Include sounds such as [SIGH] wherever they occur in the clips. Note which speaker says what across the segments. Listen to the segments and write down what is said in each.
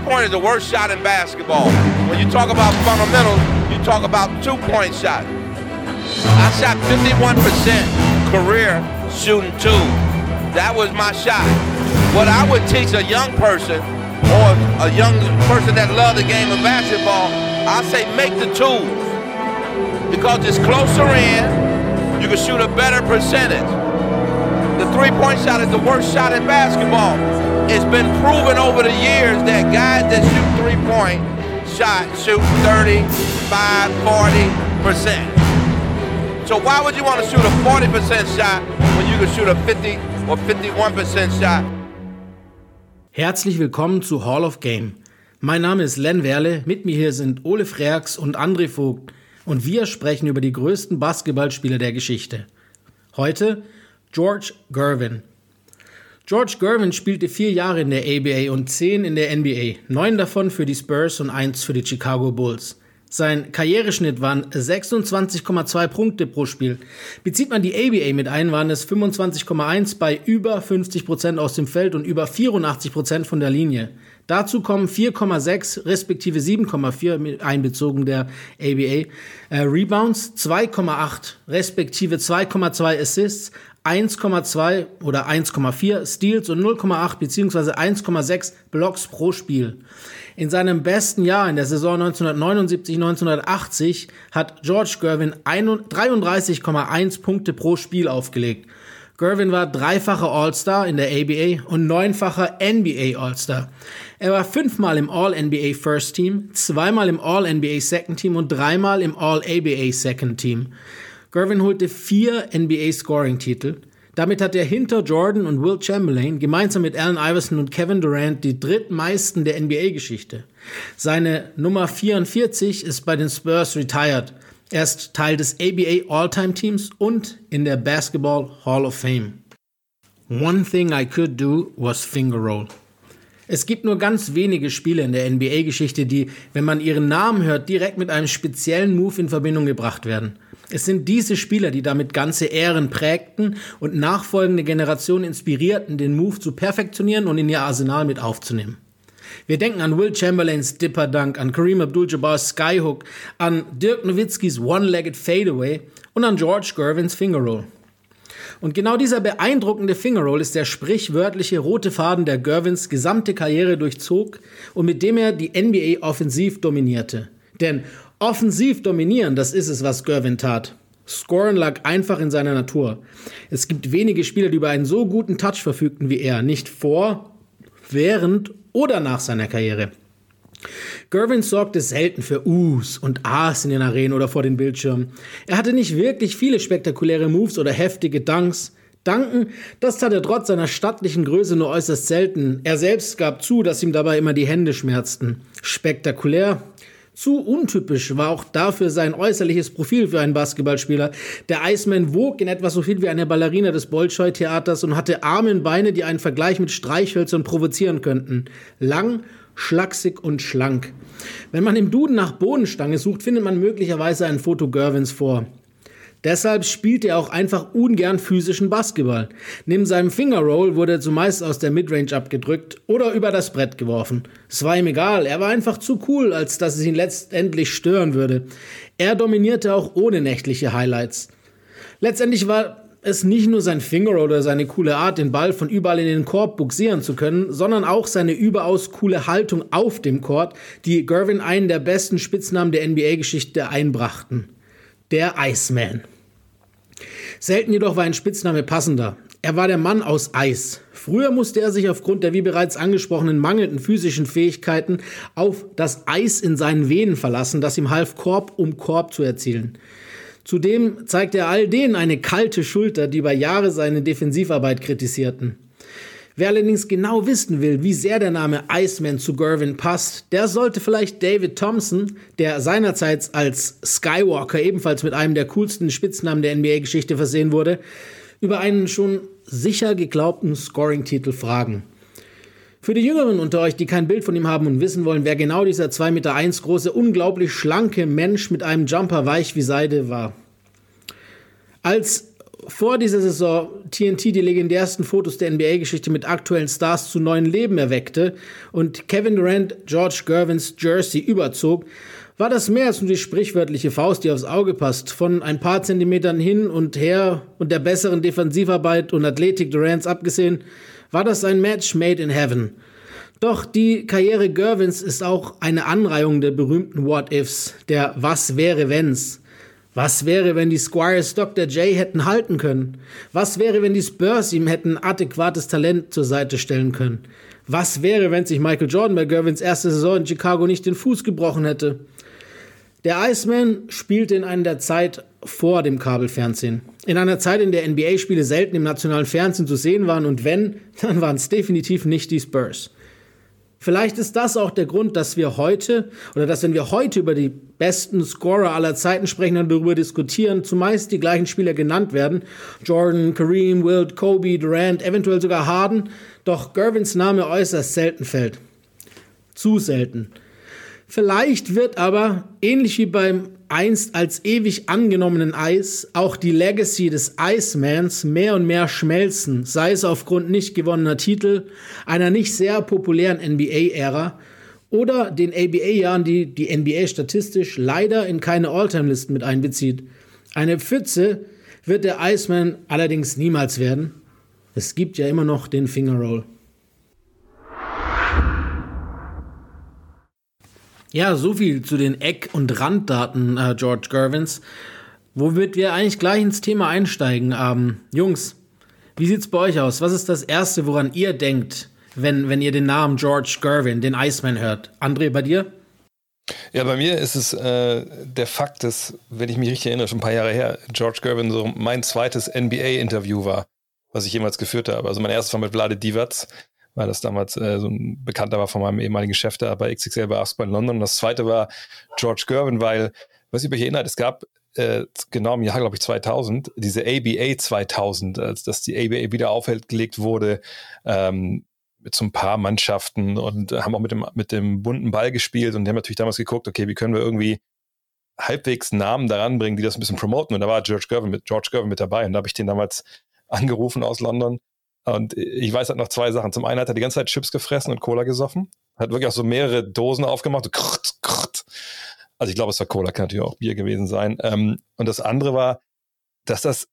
Speaker 1: three-point is the worst shot in basketball. When you talk about fundamentals, you talk about two-point shot. I shot 51% career shooting two. That was my shot. What I would teach a young person or a young person that love the game of basketball, I say make the tools. Because it's closer in, you can shoot a better percentage. The three-point shot is the worst shot in basketball. It's been proven over the years that guys that shoot three-point shot shoot 35, 40%. So why would you want to shoot a 40% shot when you can shoot a 50 or 51% shot?
Speaker 2: Herzlich willkommen zu Hall of Game. Mein Name ist Len Werle, mit mir hier sind Ole Freaks und André Vogt und wir sprechen über die größten Basketballspieler der Geschichte. Heute George Gervin. George Gervin spielte vier Jahre in der ABA und zehn in der NBA, neun davon für die Spurs und eins für die Chicago Bulls. Sein Karriereschnitt waren 26,2 Punkte pro Spiel. Bezieht man die ABA mit ein, waren es 25,1 bei über 50 Prozent aus dem Feld und über 84 Prozent von der Linie. Dazu kommen 4,6 respektive 7,4 mit einbezogen der ABA äh, Rebounds, 2,8 respektive 2,2 Assists, 1,2 oder 1,4 Steals und 0,8 bzw. 1,6 Blocks pro Spiel. In seinem besten Jahr in der Saison 1979-1980 hat George Gervin 33,1 Punkte pro Spiel aufgelegt. Gervin war dreifacher All-Star in der ABA und neunfacher NBA All-Star. Er war fünfmal im All-NBA First Team, zweimal im All-NBA Second Team und dreimal im All-ABA Second Team. Gervin holte vier NBA Scoring-Titel. Damit hat er hinter Jordan und Will Chamberlain gemeinsam mit Allen Iverson und Kevin Durant die drittmeisten der NBA-Geschichte. Seine Nummer 44 ist bei den Spurs retired. Er ist Teil des ABA All-Time-Teams und in der Basketball Hall of Fame. One thing I could do was finger roll. Es gibt nur ganz wenige Spieler in der NBA-Geschichte, die, wenn man ihren Namen hört, direkt mit einem speziellen Move in Verbindung gebracht werden. Es sind diese Spieler, die damit ganze Ehren prägten und nachfolgende Generationen inspirierten, den Move zu perfektionieren und in ihr Arsenal mit aufzunehmen. Wir denken an Will Chamberlains Dipper Dunk, an Kareem Abdul-Jabbar's Skyhook, an Dirk Nowitzkis One-Legged Fadeaway und an George Gervins Fingerroll. Und genau dieser beeindruckende Fingerroll ist der sprichwörtliche rote Faden, der Gervins gesamte Karriere durchzog und mit dem er die NBA offensiv dominierte. Denn Offensiv dominieren, das ist es, was Gervin tat. Scoren lag einfach in seiner Natur. Es gibt wenige Spieler, die über einen so guten Touch verfügten wie er, nicht vor, während oder nach seiner Karriere. Gervin sorgte selten für Us und As in den Arenen oder vor den Bildschirmen. Er hatte nicht wirklich viele spektakuläre Moves oder heftige Dunks. Danken, das tat er trotz seiner stattlichen Größe nur äußerst selten. Er selbst gab zu, dass ihm dabei immer die Hände schmerzten. Spektakulär, zu untypisch war auch dafür sein äußerliches Profil für einen Basketballspieler. Der Iceman wog in etwa so viel wie eine Ballerina des Bolschoi-Theaters und hatte Arme und Beine, die einen Vergleich mit Streichhölzern provozieren könnten. Lang, schlaksig und schlank. Wenn man im Duden nach Bodenstange sucht, findet man möglicherweise ein Foto Gervins vor. Deshalb spielt er auch einfach ungern physischen Basketball. Neben seinem Fingerroll wurde er zumeist aus der Midrange abgedrückt oder über das Brett geworfen. Es war ihm egal, er war einfach zu cool, als dass es ihn letztendlich stören würde. Er dominierte auch ohne nächtliche Highlights. Letztendlich war es nicht nur sein Fingerroll oder seine coole Art, den Ball von überall in den Korb buxieren zu können, sondern auch seine überaus coole Haltung auf dem Court, die Gervin einen der besten Spitznamen der NBA-Geschichte einbrachten der Iceman. Selten jedoch war ein Spitzname passender. Er war der Mann aus Eis. Früher musste er sich aufgrund der wie bereits angesprochenen mangelnden physischen Fähigkeiten auf das Eis in seinen Venen verlassen, das ihm half, Korb um Korb zu erzielen. Zudem zeigte er all denen eine kalte Schulter, die über Jahre seine Defensivarbeit kritisierten. Wer allerdings genau wissen will, wie sehr der Name Iceman zu Gervin passt, der sollte vielleicht David Thompson, der seinerzeit als Skywalker ebenfalls mit einem der coolsten Spitznamen der NBA-Geschichte versehen wurde, über einen schon sicher geglaubten Scoring-Titel fragen. Für die Jüngeren unter euch, die kein Bild von ihm haben und wissen wollen, wer genau dieser 2,1 Meter große, unglaublich schlanke Mensch mit einem Jumper weich wie Seide war. Als vor dieser Saison TNT die legendärsten Fotos der NBA-Geschichte mit aktuellen Stars zu neuen Leben erweckte und Kevin Durant George Gervins Jersey überzog, war das mehr als nur die sprichwörtliche Faust, die aufs Auge passt. Von ein paar Zentimetern hin und her und der besseren Defensivarbeit und Athletik Durants abgesehen, war das ein Match made in heaven. Doch die Karriere Gervins ist auch eine Anreihung der berühmten What-Ifs, der Was wäre wenn's. Was wäre, wenn die Squires Dr. J hätten halten können? Was wäre, wenn die Spurs ihm hätten adäquates Talent zur Seite stellen können? Was wäre, wenn sich Michael Jordan bei Gervins erste Saison in Chicago nicht den Fuß gebrochen hätte? Der Iceman spielte in einer der Zeit vor dem Kabelfernsehen. In einer Zeit, in der NBA-Spiele selten im nationalen Fernsehen zu sehen waren und wenn, dann waren es definitiv nicht die Spurs. Vielleicht ist das auch der Grund, dass wir heute oder dass wenn wir heute über die besten Scorer aller Zeiten sprechen und darüber diskutieren, zumeist die gleichen Spieler genannt werden. Jordan, Kareem, Wilt, Kobe, Durant, eventuell sogar Harden, doch Gervins Name äußerst selten fällt. Zu selten. Vielleicht wird aber, ähnlich wie beim einst als ewig angenommenen Eis, auch die Legacy des Icemans mehr und mehr schmelzen, sei es aufgrund nicht gewonnener Titel, einer nicht sehr populären NBA-Ära oder den ABA-Jahren, die die NBA statistisch leider in keine All-Time-Listen mit einbezieht. Eine Pfütze wird der Iceman allerdings niemals werden. Es gibt ja immer noch den Fingerroll. Ja, so viel zu den Eck- und Randdaten äh, George Gervins. Womit wir eigentlich gleich ins Thema einsteigen. Ähm, Jungs, wie sieht's bei euch aus? Was ist das Erste, woran ihr denkt, wenn, wenn ihr den Namen George Gervin, den Iceman, hört? André, bei dir?
Speaker 3: Ja, bei mir ist es äh, der Fakt, dass, wenn ich mich richtig erinnere, schon ein paar Jahre her, George Gervin so mein zweites NBA-Interview war, was ich jemals geführt habe. Also mein erstes war mit Vlade Divac weil das damals äh, so ein Bekannter war von meinem ehemaligen Chef da bei XXL Basketball in London. Und das zweite war George Gervin, weil, was ich mich erinnert, es gab äh, genau im Jahr, glaube ich, 2000, diese ABA 2000, als dass die ABA wieder aufgelegt wurde, ähm, mit so ein paar Mannschaften und haben auch mit dem, mit dem bunten Ball gespielt und die haben natürlich damals geguckt, okay, wie können wir irgendwie halbwegs Namen daran bringen, die das ein bisschen promoten. Und da war George Gervin mit, George Gervin mit dabei und da habe ich den damals angerufen aus London und ich weiß halt noch zwei Sachen. Zum einen hat er die ganze Zeit Chips gefressen und Cola gesoffen. Hat wirklich auch so mehrere Dosen aufgemacht. So krrt, krrt. Also ich glaube, es war Cola, kann natürlich auch Bier gewesen sein. Ähm, und das andere war, dass das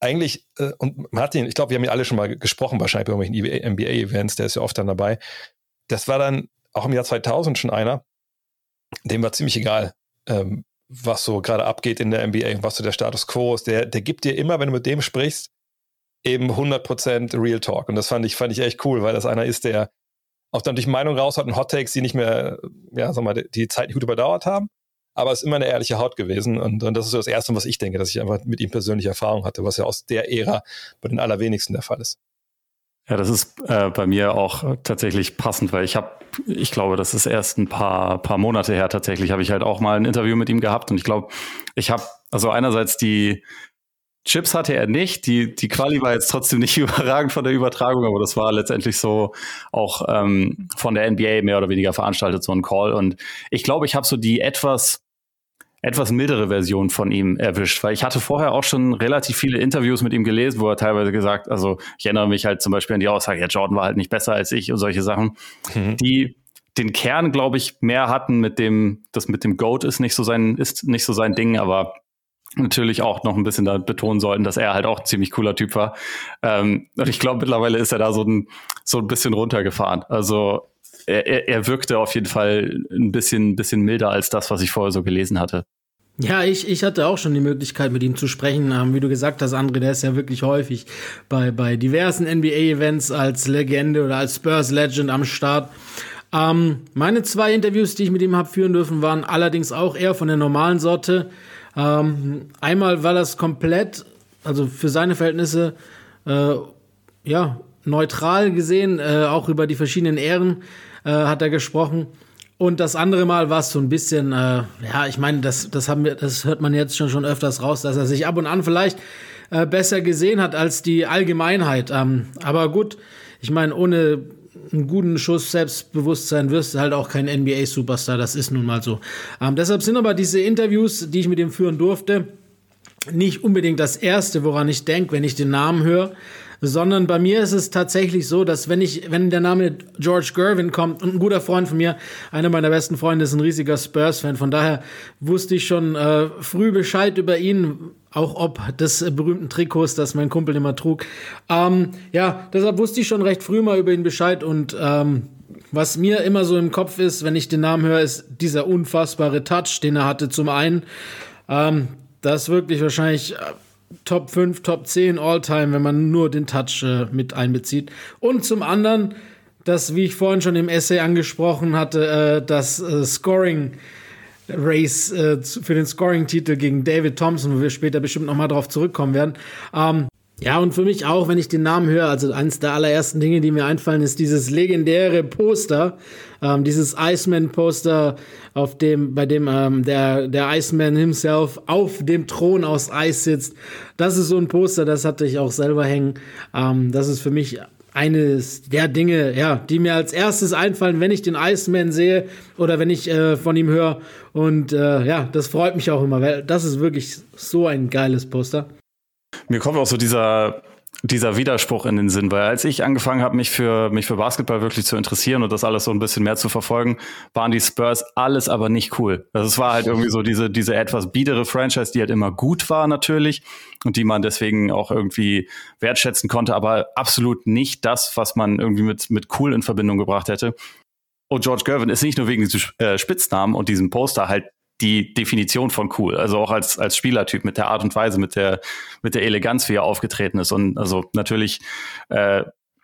Speaker 3: eigentlich, äh, und Martin, ich glaube, wir haben ihn alle schon mal gesprochen, wahrscheinlich bei irgendwelchen NBA-Events, der ist ja oft dann dabei. Das war dann auch im Jahr 2000 schon einer, dem war ziemlich egal, ähm, was so gerade abgeht in der NBA und was so der Status quo ist. Der, der gibt dir immer, wenn du mit dem sprichst, eben 100% Real Talk. Und das fand ich, fand ich echt cool, weil das einer ist, der auch dann durch Meinung raus hat und Hot Takes, die nicht mehr, ja, sag mal, die Zeit gut überdauert haben. Aber es ist immer eine ehrliche Haut gewesen. Und, und das ist so das Erste, was ich denke, dass ich einfach mit ihm persönliche Erfahrung hatte, was ja aus der Ära bei den allerwenigsten der Fall ist.
Speaker 4: Ja, das ist äh, bei mir auch tatsächlich passend, weil ich habe, ich glaube, das ist erst ein paar, paar Monate her tatsächlich, habe ich halt auch mal ein Interview mit ihm gehabt und ich glaube, ich habe also einerseits die Chips hatte er nicht. Die, die Quali war jetzt trotzdem nicht [LAUGHS] überragend von der Übertragung, aber das war letztendlich so auch ähm, von der NBA mehr oder weniger veranstaltet, so ein Call. Und ich glaube, ich habe so die etwas etwas mildere Version von ihm erwischt, weil ich hatte vorher auch schon relativ viele Interviews mit ihm gelesen, wo er teilweise gesagt, also ich erinnere mich halt zum Beispiel an die Aussage, ja, Jordan war halt nicht besser als ich und solche Sachen, mhm. die den Kern, glaube ich, mehr hatten mit dem, das mit dem Goat ist nicht so sein, ist nicht so sein Ding, aber natürlich auch noch ein bisschen da betonen sollten, dass er halt auch ziemlich cooler Typ war. Ähm, und ich glaube, mittlerweile ist er da so ein, so ein bisschen runtergefahren. Also er, er wirkte auf jeden Fall ein bisschen, bisschen milder als das, was ich vorher so gelesen hatte.
Speaker 2: Ja, ich, ich hatte auch schon die Möglichkeit, mit ihm zu sprechen. Ähm, wie du gesagt hast, André, der ist ja wirklich häufig bei, bei diversen NBA-Events als Legende oder als Spurs-Legend am Start. Ähm, meine zwei Interviews, die ich mit ihm habe führen dürfen, waren allerdings auch eher von der normalen Sorte. Ähm, einmal war das komplett, also für seine Verhältnisse, äh, ja, neutral gesehen, äh, auch über die verschiedenen Ehren äh, hat er gesprochen. Und das andere Mal war es so ein bisschen, äh, ja, ich meine, das, das haben wir, das hört man jetzt schon, schon öfters raus, dass er sich ab und an vielleicht äh, besser gesehen hat als die Allgemeinheit. Ähm, aber gut, ich meine, ohne einen guten Schuss Selbstbewusstsein wirst du halt auch kein NBA-Superstar. Das ist nun mal so. Ähm, deshalb sind aber diese Interviews, die ich mit ihm führen durfte, nicht unbedingt das Erste, woran ich denke, wenn ich den Namen höre, sondern bei mir ist es tatsächlich so, dass wenn ich, wenn der Name George Gervin kommt und ein guter Freund von mir, einer meiner besten Freunde ist ein riesiger Spurs-Fan, von daher wusste ich schon äh, früh Bescheid über ihn, auch ob des berühmten Trikots, das mein Kumpel immer trug. Ähm, ja, deshalb wusste ich schon recht früh mal über ihn Bescheid und ähm, was mir immer so im Kopf ist, wenn ich den Namen höre, ist dieser unfassbare Touch, den er hatte. Zum einen, ähm, das wirklich wahrscheinlich äh, Top 5, Top 10 All-Time, wenn man nur den Touch äh, mit einbezieht. Und zum anderen, das, wie ich vorhin schon im Essay angesprochen hatte, äh, das äh, Scoring Race äh, für den Scoring-Titel gegen David Thompson, wo wir später bestimmt nochmal drauf zurückkommen werden. Ähm, ja, und für mich auch, wenn ich den Namen höre, also eines der allerersten Dinge, die mir einfallen, ist dieses legendäre Poster, ähm, dieses Iceman-Poster, auf dem, bei dem ähm, der, der Iceman himself auf dem Thron aus Eis sitzt. Das ist so ein Poster, das hatte ich auch selber hängen. Ähm, das ist für mich eines der Dinge, ja, die mir als erstes einfallen, wenn ich den Iceman sehe oder wenn ich äh, von ihm höre. Und äh, ja, das freut mich auch immer, weil das ist wirklich so ein geiles Poster.
Speaker 4: Mir kommt auch so dieser, dieser Widerspruch in den Sinn, weil als ich angefangen habe, mich für, mich für Basketball wirklich zu interessieren und das alles so ein bisschen mehr zu verfolgen, waren die Spurs alles aber nicht cool. Also es war halt irgendwie so diese, diese etwas biedere Franchise, die halt immer gut war natürlich und die man deswegen auch irgendwie wertschätzen konnte, aber absolut nicht das, was man irgendwie mit, mit cool in Verbindung gebracht hätte. Und George Gervin ist nicht nur wegen diesem äh, Spitznamen und diesem Poster halt die Definition von cool. Also auch als, als Spielertyp mit der Art und Weise, mit der, mit der Eleganz, wie er aufgetreten ist. Und also natürlich äh,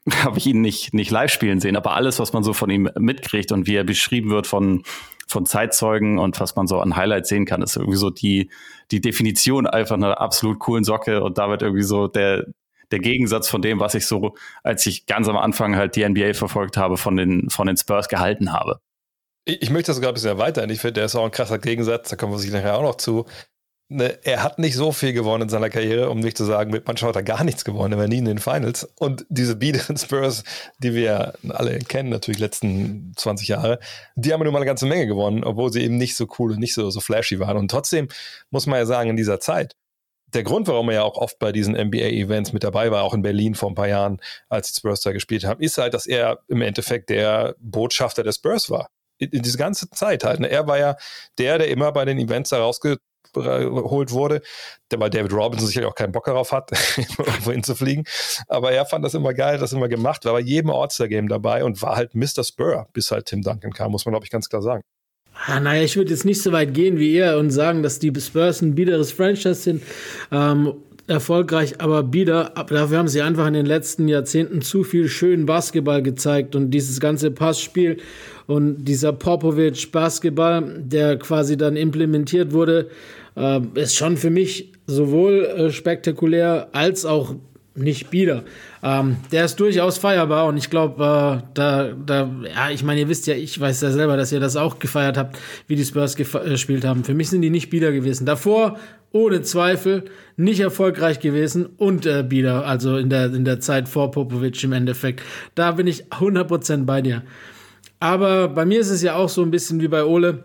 Speaker 4: [LAUGHS] habe ich ihn nicht, nicht live spielen sehen, aber alles, was man so von ihm mitkriegt und wie er beschrieben wird von, von Zeitzeugen und was man so an Highlights sehen kann, ist irgendwie so die, die Definition einfach einer absolut coolen Socke und damit irgendwie so der, der Gegensatz von dem, was ich so, als ich ganz am Anfang halt die NBA verfolgt habe, von den, von den Spurs gehalten habe.
Speaker 3: Ich, ich möchte das sogar ein bisschen erweitern. Ich finde, der ist auch ein krasser Gegensatz, da kommen wir sich nachher auch noch zu. Ne, er hat nicht so viel gewonnen in seiner Karriere, um nicht zu sagen, mit Mannschaft hat er gar nichts gewonnen, er war nie in den Finals. Und diese biederen Spurs, die wir alle kennen, natürlich letzten 20 Jahre, die haben nun mal eine ganze Menge gewonnen, obwohl sie eben nicht so cool und nicht so, so flashy waren. Und trotzdem muss man ja sagen, in dieser Zeit, der Grund, warum er ja auch oft bei diesen NBA-Events mit dabei war, auch in Berlin vor ein paar Jahren, als die Spurs da gespielt haben, ist halt, dass er im Endeffekt der Botschafter der Spurs war diese ganze Zeit halt. Ne? Er war ja der, der immer bei den Events da rausgeholt wurde, der bei David Robinson sicherlich auch keinen Bock darauf hat, [LAUGHS] irgendwo hinzufliegen. Aber er fand das immer geil, das immer gemacht, war bei jedem All-Star-Game dabei und war halt Mr. Spur, bis halt Tim Duncan kam, muss man, glaube ich, ganz klar sagen.
Speaker 2: Ah, naja, ich würde jetzt nicht so weit gehen wie ihr und sagen, dass die Spurs ein biederes Franchise sind. Ähm, erfolgreich, aber bieder. Dafür haben sie einfach in den letzten Jahrzehnten zu viel schönen Basketball gezeigt und dieses ganze Passspiel und dieser Popovic Basketball, der quasi dann implementiert wurde, äh, ist schon für mich sowohl äh, spektakulär als auch nicht bieder. Ähm, der ist durchaus feierbar und ich glaube, äh, da, da, ja, ich meine, ihr wisst ja, ich weiß ja selber, dass ihr das auch gefeiert habt, wie die Spurs äh, gespielt haben. Für mich sind die nicht bieder gewesen. Davor, ohne Zweifel, nicht erfolgreich gewesen und äh, bieder, also in der, in der Zeit vor Popovic im Endeffekt. Da bin ich 100% bei dir. Aber bei mir ist es ja auch so ein bisschen wie bei Ole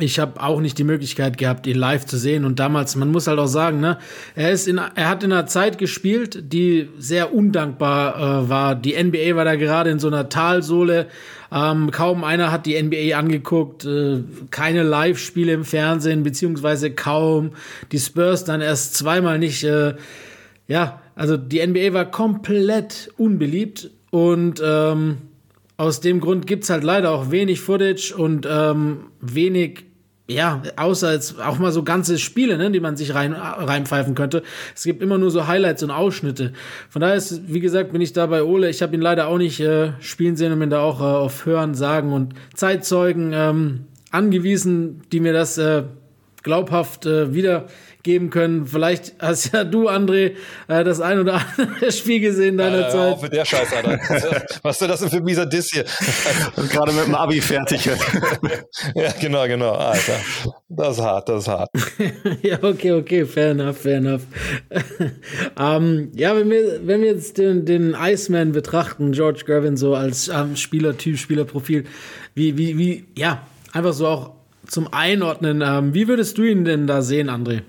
Speaker 2: ich habe auch nicht die Möglichkeit gehabt, ihn live zu sehen. Und damals, man muss halt auch sagen, ne, er ist in, er hat in einer Zeit gespielt, die sehr undankbar äh, war. Die NBA war da gerade in so einer Talsohle. Ähm, kaum einer hat die NBA angeguckt, äh, keine Live-Spiele im Fernsehen, beziehungsweise kaum. Die Spurs dann erst zweimal nicht. Äh, ja, also die NBA war komplett unbeliebt und ähm, aus dem Grund gibt es halt leider auch wenig Footage und ähm, wenig, ja, außer jetzt auch mal so ganze Spiele, ne, die man sich rein, reinpfeifen könnte. Es gibt immer nur so Highlights und Ausschnitte. Von daher ist, wie gesagt, bin ich da bei Ole. Ich habe ihn leider auch nicht äh, spielen sehen und bin da auch äh, auf Hören, Sagen und Zeitzeugen ähm, angewiesen, die mir das äh, glaubhaft äh, wieder geben können. Vielleicht hast ja du, André, äh, das ein oder andere [LAUGHS] Spiel gesehen deiner äh, Zeit.
Speaker 3: Auch mit der Scheiße, Alter. [LAUGHS] Was ist denn das denn für ein mieser Diss hier?
Speaker 4: Und gerade mit dem Abi fertig wird. [LAUGHS]
Speaker 3: ja, genau, genau. Alter. Das ist hart, das ist hart.
Speaker 2: ja, okay, okay, fair enough, fair enough. ähm, ja, wenn wir, wenn wir jetzt den, den Iceman betrachten, George Gervin so als ähm, Spielertyp, Spielerprofil, wie, wie, wie, ja, einfach so auch zum Einordnen. Ähm, wie würdest du ihn denn da sehen, André?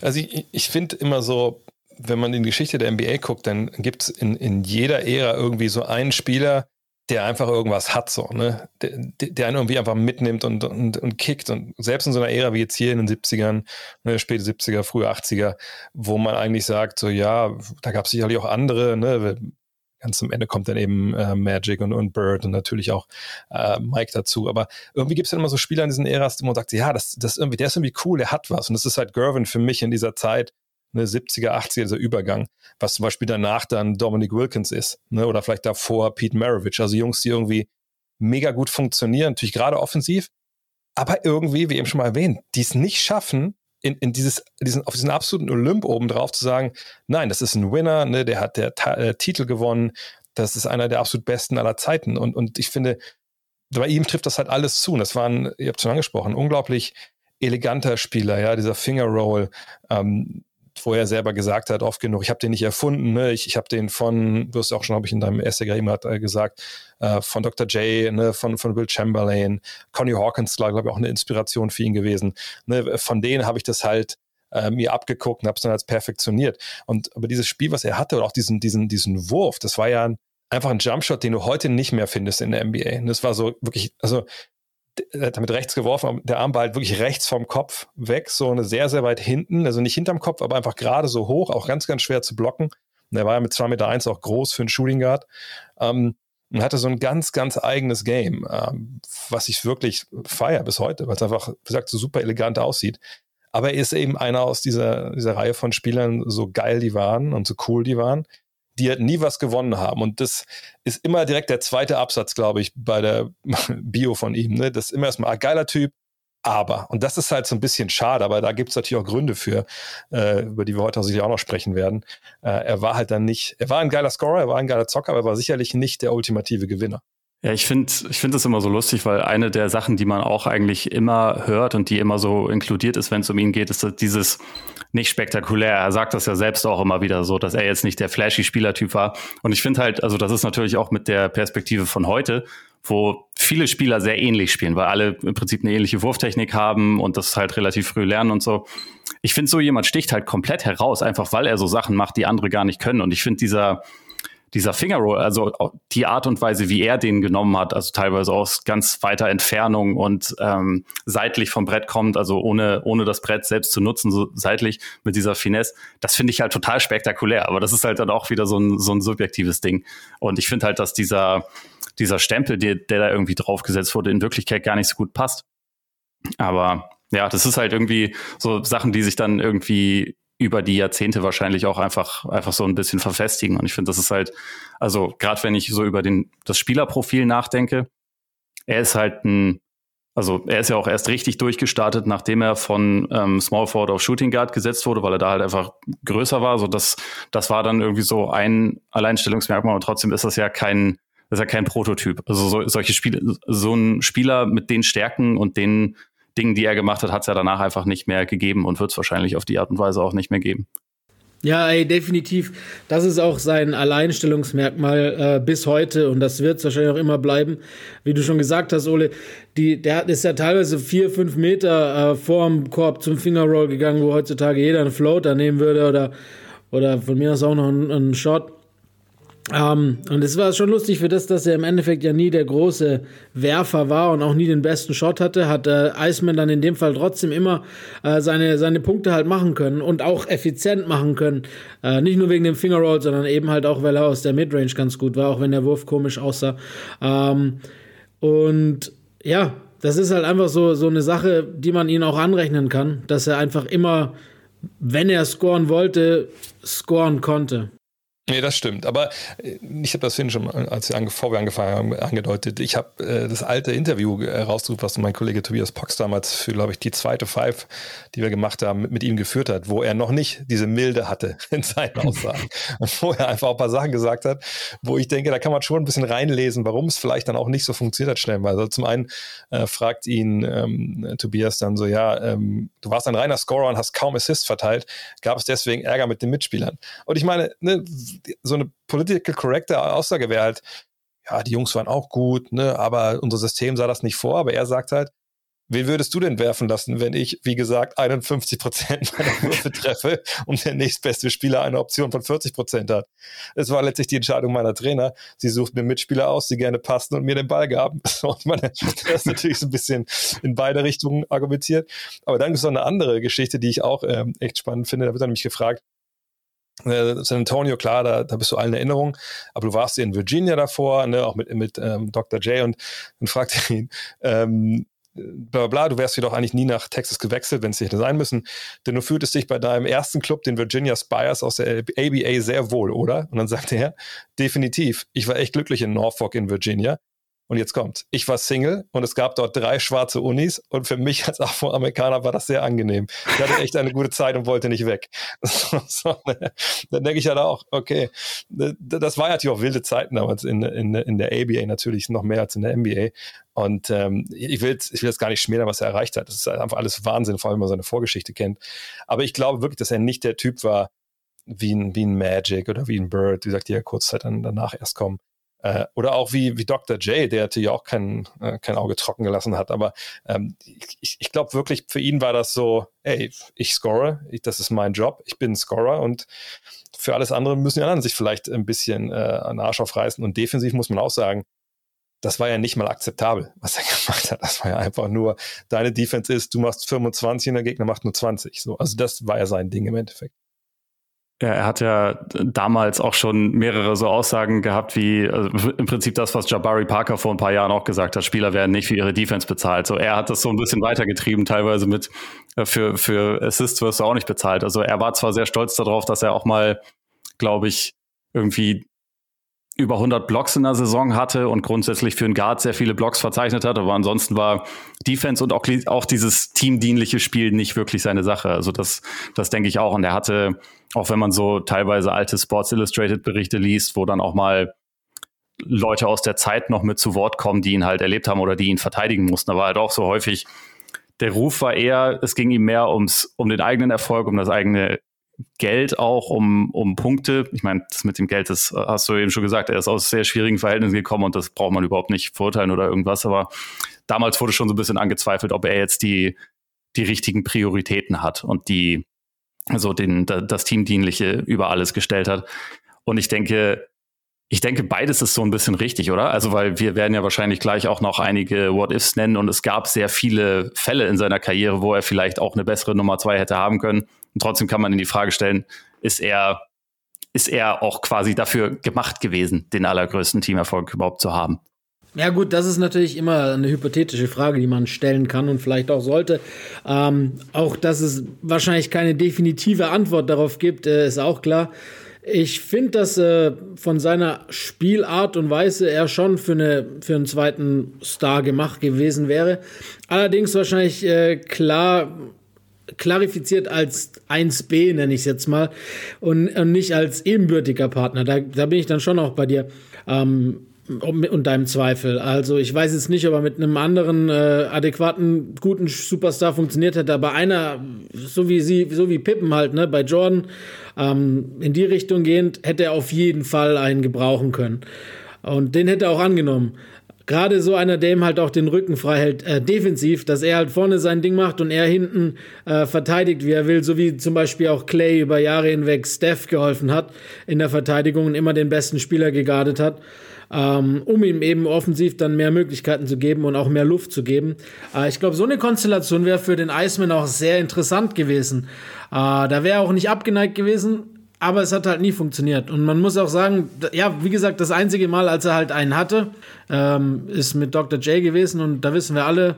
Speaker 3: Also ich, ich finde immer so, wenn man in die Geschichte der NBA guckt, dann gibt es in, in jeder Ära irgendwie so einen Spieler, der einfach irgendwas hat, so, ne? Der, der einen irgendwie einfach mitnimmt und, und, und kickt. Und selbst in so einer Ära wie jetzt hier in den 70ern, ne, späte 70er, frühe 80er, wo man eigentlich sagt, so ja, da gab es sicherlich auch andere, ne? Ganz am Ende kommt dann eben äh, Magic und, und Bird und natürlich auch äh, Mike dazu. Aber irgendwie gibt es dann immer so Spieler in diesen Äras, wo man sagt, ja, das, das irgendwie, der ist irgendwie cool, der hat was. Und das ist halt Gervin für mich in dieser Zeit, ne, 70er, 80er, dieser Übergang, was zum Beispiel danach dann Dominic Wilkins ist, ne, oder vielleicht davor Pete Maravich, also Jungs, die irgendwie mega gut funktionieren, natürlich gerade offensiv, aber irgendwie, wie eben schon mal erwähnt, die es nicht schaffen, in, in dieses, diesen, auf diesen absoluten Olymp oben drauf zu sagen, nein, das ist ein Winner, ne, der hat der äh, Titel gewonnen, das ist einer der absolut besten aller Zeiten. Und, und ich finde, bei ihm trifft das halt alles zu. Und das war ein, ihr habt schon angesprochen, unglaublich eleganter Spieler, ja, dieser Finger Roll, ähm, wo er selber gesagt hat, oft genug, ich habe den nicht erfunden, ne? ich, ich habe den von, du hast auch schon, habe ich in deinem Essay gerade äh, gesagt, äh, von Dr. J, ne? von, von Will Chamberlain, Connie Hawkins, glaube ich, auch eine Inspiration für ihn gewesen. Ne? Von denen habe ich das halt äh, mir abgeguckt und habe es dann als perfektioniert. Und aber dieses Spiel, was er hatte, oder auch diesen, diesen, diesen Wurf, das war ja ein, einfach ein Jumpshot, den du heute nicht mehr findest in der NBA. Und das war so wirklich, also damit rechts geworfen, der Arm war halt wirklich rechts vom Kopf weg, so eine sehr, sehr weit hinten, also nicht hinterm Kopf, aber einfach gerade so hoch, auch ganz, ganz schwer zu blocken. Und er war ja mit 2,1 Meter eins auch groß für einen Shooting Guard. Ähm, und hatte so ein ganz, ganz eigenes Game, ähm, was ich wirklich feier bis heute, weil es einfach, wie gesagt, so super elegant aussieht. Aber er ist eben einer aus dieser, dieser Reihe von Spielern, so geil die waren und so cool die waren, die halt nie was gewonnen haben. Und das ist immer direkt der zweite Absatz, glaube ich, bei der [LAUGHS] Bio von ihm. Ne? Das ist immer erstmal ein geiler Typ, aber. Und das ist halt so ein bisschen schade, aber da gibt es natürlich auch Gründe für, äh, über die wir heute sicher auch noch sprechen werden. Äh, er war halt dann nicht, er war ein geiler Scorer, er war ein geiler Zocker, aber er war sicherlich nicht der ultimative Gewinner.
Speaker 4: Ja, ich finde ich finde das immer so lustig, weil eine der Sachen, die man auch eigentlich immer hört und die immer so inkludiert ist, wenn es um ihn geht, ist dieses nicht spektakulär. Er sagt das ja selbst auch immer wieder so, dass er jetzt nicht der flashy Spielertyp war. Und ich finde halt, also das ist natürlich auch mit der Perspektive von heute, wo viele Spieler sehr ähnlich spielen, weil alle im Prinzip eine ähnliche Wurftechnik haben und das halt relativ früh lernen und so. Ich finde, so jemand sticht halt komplett heraus, einfach weil er so Sachen macht, die andere gar nicht können. Und ich finde dieser, dieser Fingerroll, also die Art und Weise, wie er den genommen hat, also teilweise aus ganz weiter Entfernung und ähm, seitlich vom Brett kommt, also ohne, ohne das Brett selbst zu nutzen, so seitlich mit dieser Finesse, das finde ich halt total spektakulär. Aber das ist halt dann auch wieder so ein, so ein subjektives Ding. Und ich finde halt, dass dieser, dieser Stempel, der, der da irgendwie draufgesetzt wurde, in Wirklichkeit gar nicht so gut passt. Aber ja, das ist halt irgendwie so Sachen, die sich dann irgendwie über die Jahrzehnte wahrscheinlich auch einfach, einfach so ein bisschen verfestigen. Und ich finde, das ist halt, also gerade wenn ich so über den, das Spielerprofil nachdenke, er ist halt ein, also er ist ja auch erst richtig durchgestartet, nachdem er von ähm, Small Forward auf Shooting Guard gesetzt wurde, weil er da halt einfach größer war. So das, das war dann irgendwie so ein Alleinstellungsmerkmal und trotzdem ist das ja kein, das ist ja kein Prototyp. Also so, solche Spiele, so ein Spieler mit den Stärken und den Dingen, die er gemacht hat, hat es ja danach einfach nicht mehr gegeben und wird es wahrscheinlich auf die Art und Weise auch nicht mehr geben.
Speaker 2: Ja, ey, definitiv. Das ist auch sein Alleinstellungsmerkmal äh, bis heute und das wird es wahrscheinlich auch immer bleiben. Wie du schon gesagt hast, Ole, die, der ist ja teilweise vier, fünf Meter äh, vorm Korb zum Fingerroll gegangen, wo heutzutage jeder einen Floater nehmen würde oder, oder von mir aus auch noch einen, einen Shot. Ähm, und es war schon lustig für das, dass er im Endeffekt ja nie der große Werfer war und auch nie den besten Shot hatte, hat äh, Iceman dann in dem Fall trotzdem immer äh, seine, seine Punkte halt machen können und auch effizient machen können. Äh, nicht nur wegen dem Fingerroll, sondern eben halt auch, weil er aus der Midrange ganz gut war, auch wenn der Wurf komisch aussah. Ähm, und ja, das ist halt einfach so, so eine Sache, die man ihn auch anrechnen kann, dass er einfach immer, wenn er scoren wollte, scoren konnte.
Speaker 3: Nee, das stimmt. Aber äh, ich habe das vorhin schon, als wir bevor wir angefangen haben, angedeutet. Ich habe äh, das alte Interview äh, rausgesucht, was mein Kollege Tobias Pox damals für, glaube ich, die zweite Five, die wir gemacht haben, mit, mit, ihm geführt hat, wo er noch nicht diese Milde hatte [LAUGHS] in seinen Aussagen. und [LAUGHS] wo er einfach auch ein paar Sachen gesagt hat, wo ich denke, da kann man schon ein bisschen reinlesen, warum es vielleicht dann auch nicht so funktioniert hat stellenweise. Also zum einen äh, fragt ihn ähm, Tobias dann so, ja, ähm, du warst ein reiner Scorer und hast kaum Assists verteilt. Gab es deswegen Ärger mit den Mitspielern? Und ich meine, ne, so eine political correcte Aussage wäre halt, ja, die Jungs waren auch gut, ne, aber unser System sah das nicht vor, aber er sagt halt, Wen würdest du denn werfen lassen, wenn ich, wie gesagt, 51 Prozent meiner Würfe [LAUGHS] treffe und der nächstbeste Spieler eine Option von 40 Prozent hat? Es war letztlich die Entscheidung meiner Trainer. Sie sucht mir Mitspieler aus, die gerne passen und mir den Ball gaben. [LAUGHS] Und meine, das ist natürlich so ein bisschen in beide Richtungen argumentiert. Aber dann gibt es noch eine andere Geschichte, die ich auch ähm, echt spannend finde. Da wird er nämlich gefragt, äh, San Antonio, klar, da, da bist du allen in Erinnerung, aber du warst in Virginia davor, ne, auch mit, mit ähm, Dr. J und dann fragte [LAUGHS] ihn, ähm, bla bla, du wärst jedoch eigentlich nie nach Texas gewechselt, wenn es hätte sein müssen, denn du fühltest dich bei deinem ersten Club, den Virginia Spires aus der ABA, sehr wohl, oder? Und dann sagte er, definitiv, ich war echt glücklich in Norfolk in Virginia und jetzt kommt, ich war Single und es gab dort drei schwarze Unis und für mich als Afroamerikaner war das sehr angenehm. Ich hatte echt eine gute Zeit und wollte nicht weg. [LAUGHS] So, ne? Dann denke ich halt auch, okay, das war ja natürlich auch wilde Zeiten damals in, in, in der ABA natürlich noch mehr als in der NBA. Und ähm, ich, will ich will jetzt gar nicht schmälern, was er erreicht hat. Das ist einfach alles Wahnsinn, vor allem wenn man seine Vorgeschichte kennt. Aber ich glaube wirklich, dass er nicht der Typ war, wie ein, wie ein Magic oder wie ein Bird, wie gesagt, die ja kurz Zeit dann danach erst kommen, äh, oder auch wie, wie Dr. J, der natürlich auch kein, äh, kein Auge trocken gelassen hat. Aber ähm, ich, ich glaube wirklich, für ihn war das so, ey, ich score, ich, das ist mein Job, ich bin ein Scorer und für alles andere müssen die anderen sich vielleicht ein bisschen äh, an Arsch aufreißen. Und defensiv muss man auch sagen, das war ja nicht mal akzeptabel, was er [LAUGHS] gemacht hat. Das war ja einfach nur, deine Defense ist, du machst 25 und der Gegner macht nur 20. So, also das war ja sein Ding im Endeffekt.
Speaker 4: Ja, er hat ja damals auch schon mehrere so Aussagen gehabt, wie also im Prinzip das, was Jabari Parker vor ein paar Jahren auch gesagt hat, Spieler werden nicht für ihre Defense bezahlt. So, er hat das so ein bisschen weitergetrieben, teilweise mit äh, für, für Assists wirst du auch nicht bezahlt. Also er war zwar sehr stolz darauf, dass er auch mal, glaube ich, irgendwie über 100 Blocks in der Saison hatte und grundsätzlich für einen Guard sehr viele Blocks verzeichnet hat, aber ansonsten war Defense und auch, auch dieses teamdienliche Spiel nicht wirklich seine Sache. Also das, das denke ich auch. Und er hatte auch wenn man so teilweise alte Sports Illustrated Berichte liest, wo dann auch mal Leute aus der Zeit noch mit zu Wort kommen, die ihn halt erlebt haben oder die ihn verteidigen mussten. Da war halt auch so häufig, der Ruf war eher, es ging ihm mehr ums, um den eigenen Erfolg, um das eigene Geld auch, um, um Punkte. Ich meine, das mit dem Geld, das hast du eben schon gesagt, er ist aus sehr schwierigen Verhältnissen gekommen und das braucht man überhaupt nicht verurteilen oder irgendwas. Aber damals wurde schon so ein bisschen angezweifelt, ob er jetzt die, die richtigen Prioritäten hat und die, so den, das Teamdienliche über alles gestellt hat. Und ich denke, ich denke, beides ist so ein bisschen richtig, oder? Also, weil wir werden ja wahrscheinlich gleich auch noch einige What-Ifs nennen und es gab sehr viele Fälle in seiner Karriere, wo er vielleicht auch eine bessere Nummer zwei hätte haben können. Und trotzdem kann man in die Frage stellen, ist er, ist er auch quasi dafür gemacht gewesen, den allergrößten Teamerfolg überhaupt zu haben?
Speaker 2: Ja gut, das ist natürlich immer eine hypothetische Frage, die man stellen kann und vielleicht auch sollte. Ähm, auch, dass es wahrscheinlich keine definitive Antwort darauf gibt, äh, ist auch klar. Ich finde, dass äh, von seiner Spielart und Weise er schon für, eine, für einen zweiten Star gemacht gewesen wäre. Allerdings wahrscheinlich äh, klar klarifiziert als 1b, nenne ich es jetzt mal, und, und, nicht als ebenbürtiger Partner. Da, da bin ich dann schon auch bei dir. Ähm, und deinem Zweifel. Also ich weiß jetzt nicht, ob er mit einem anderen äh, adäquaten, guten Superstar funktioniert hätte, aber einer, so wie sie, so wie Pippen halt, ne, bei Jordan, ähm, in die Richtung gehend, hätte er auf jeden Fall einen gebrauchen können. Und den hätte er auch angenommen. Gerade so einer, der ihm halt auch den Rücken frei hält, äh, defensiv, dass er halt vorne sein Ding macht und er hinten äh, verteidigt, wie er will, so wie zum Beispiel auch Clay über Jahre hinweg Steph geholfen hat in der Verteidigung und immer den besten Spieler gegardet hat ähm, um ihm eben offensiv dann mehr Möglichkeiten zu geben und auch mehr Luft zu geben. Äh, ich glaube, so eine Konstellation wäre für den Iceman auch sehr interessant gewesen. Äh, da wäre er auch nicht abgeneigt gewesen, aber es hat halt nie funktioniert. Und man muss auch sagen, ja, wie gesagt, das einzige Mal, als er halt einen hatte, ähm, ist mit Dr. J gewesen und da wissen wir alle,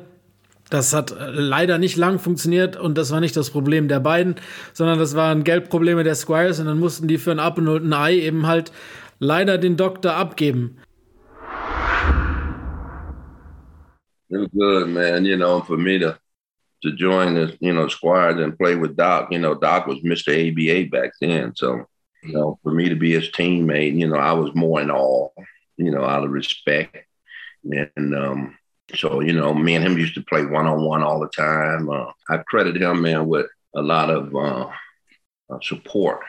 Speaker 2: das hat äh, leider nicht lang funktioniert und das war nicht das Problem der beiden, sondern das waren Geldprobleme der Squires und dann mussten die für ein Apple und ein Ei eben halt leider den Doktor abgeben.
Speaker 5: It was good, man. You know, for me to to join the you know squad and play with Doc. You know, Doc was Mr. ABA back then, so you know, for me to be his teammate, you know, I was more in awe. You know, out of respect, and um, so you know, me and him used to play one on one all the time. Uh, I credit him, man, with a lot of uh, uh, support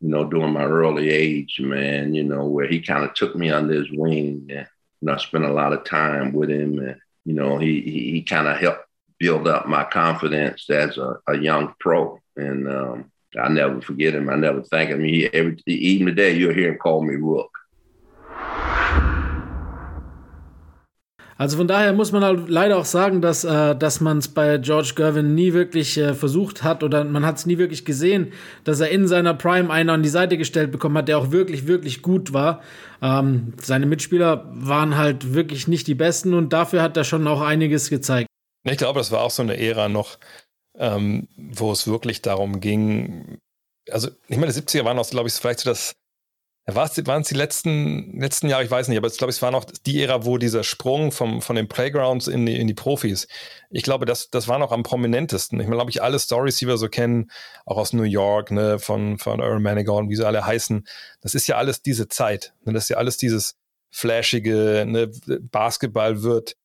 Speaker 5: you know, during my early age, man, you know, where he kind of took me under his wing. And, know, I spent a lot of time with him and you know, he he, he kind of helped build up my confidence as a, a young pro. And um, I never forget him. I never thank him. He, every, even today, you'll hear him call me Rook.
Speaker 2: Also von daher muss man halt leider auch sagen, dass, äh, dass man es bei George Gervin nie wirklich äh, versucht hat oder man hat es nie wirklich gesehen, dass er in seiner Prime einen an die Seite gestellt bekommen hat, der auch wirklich, wirklich gut war. Ähm, seine Mitspieler waren halt wirklich nicht die besten und dafür hat er schon auch einiges gezeigt.
Speaker 3: Ich glaube, das war auch so eine Ära noch, ähm, wo es wirklich darum ging, also ich meine, die 70er waren auch, glaube ich, vielleicht so das waren es die letzten, letzten Jahre, ich weiß nicht, aber ich glaube, es war noch die Ära, wo dieser Sprung vom, von den Playgrounds in die, in die Profis, ich glaube, das, das war noch am prominentesten. Ich meine, glaube ich, alle Stories, die wir so kennen, auch aus New York, ne, von, von Earl Manigault, wie sie alle heißen, das ist ja alles diese Zeit. Ne, das ist ja alles dieses flashige, ne, Basketball wird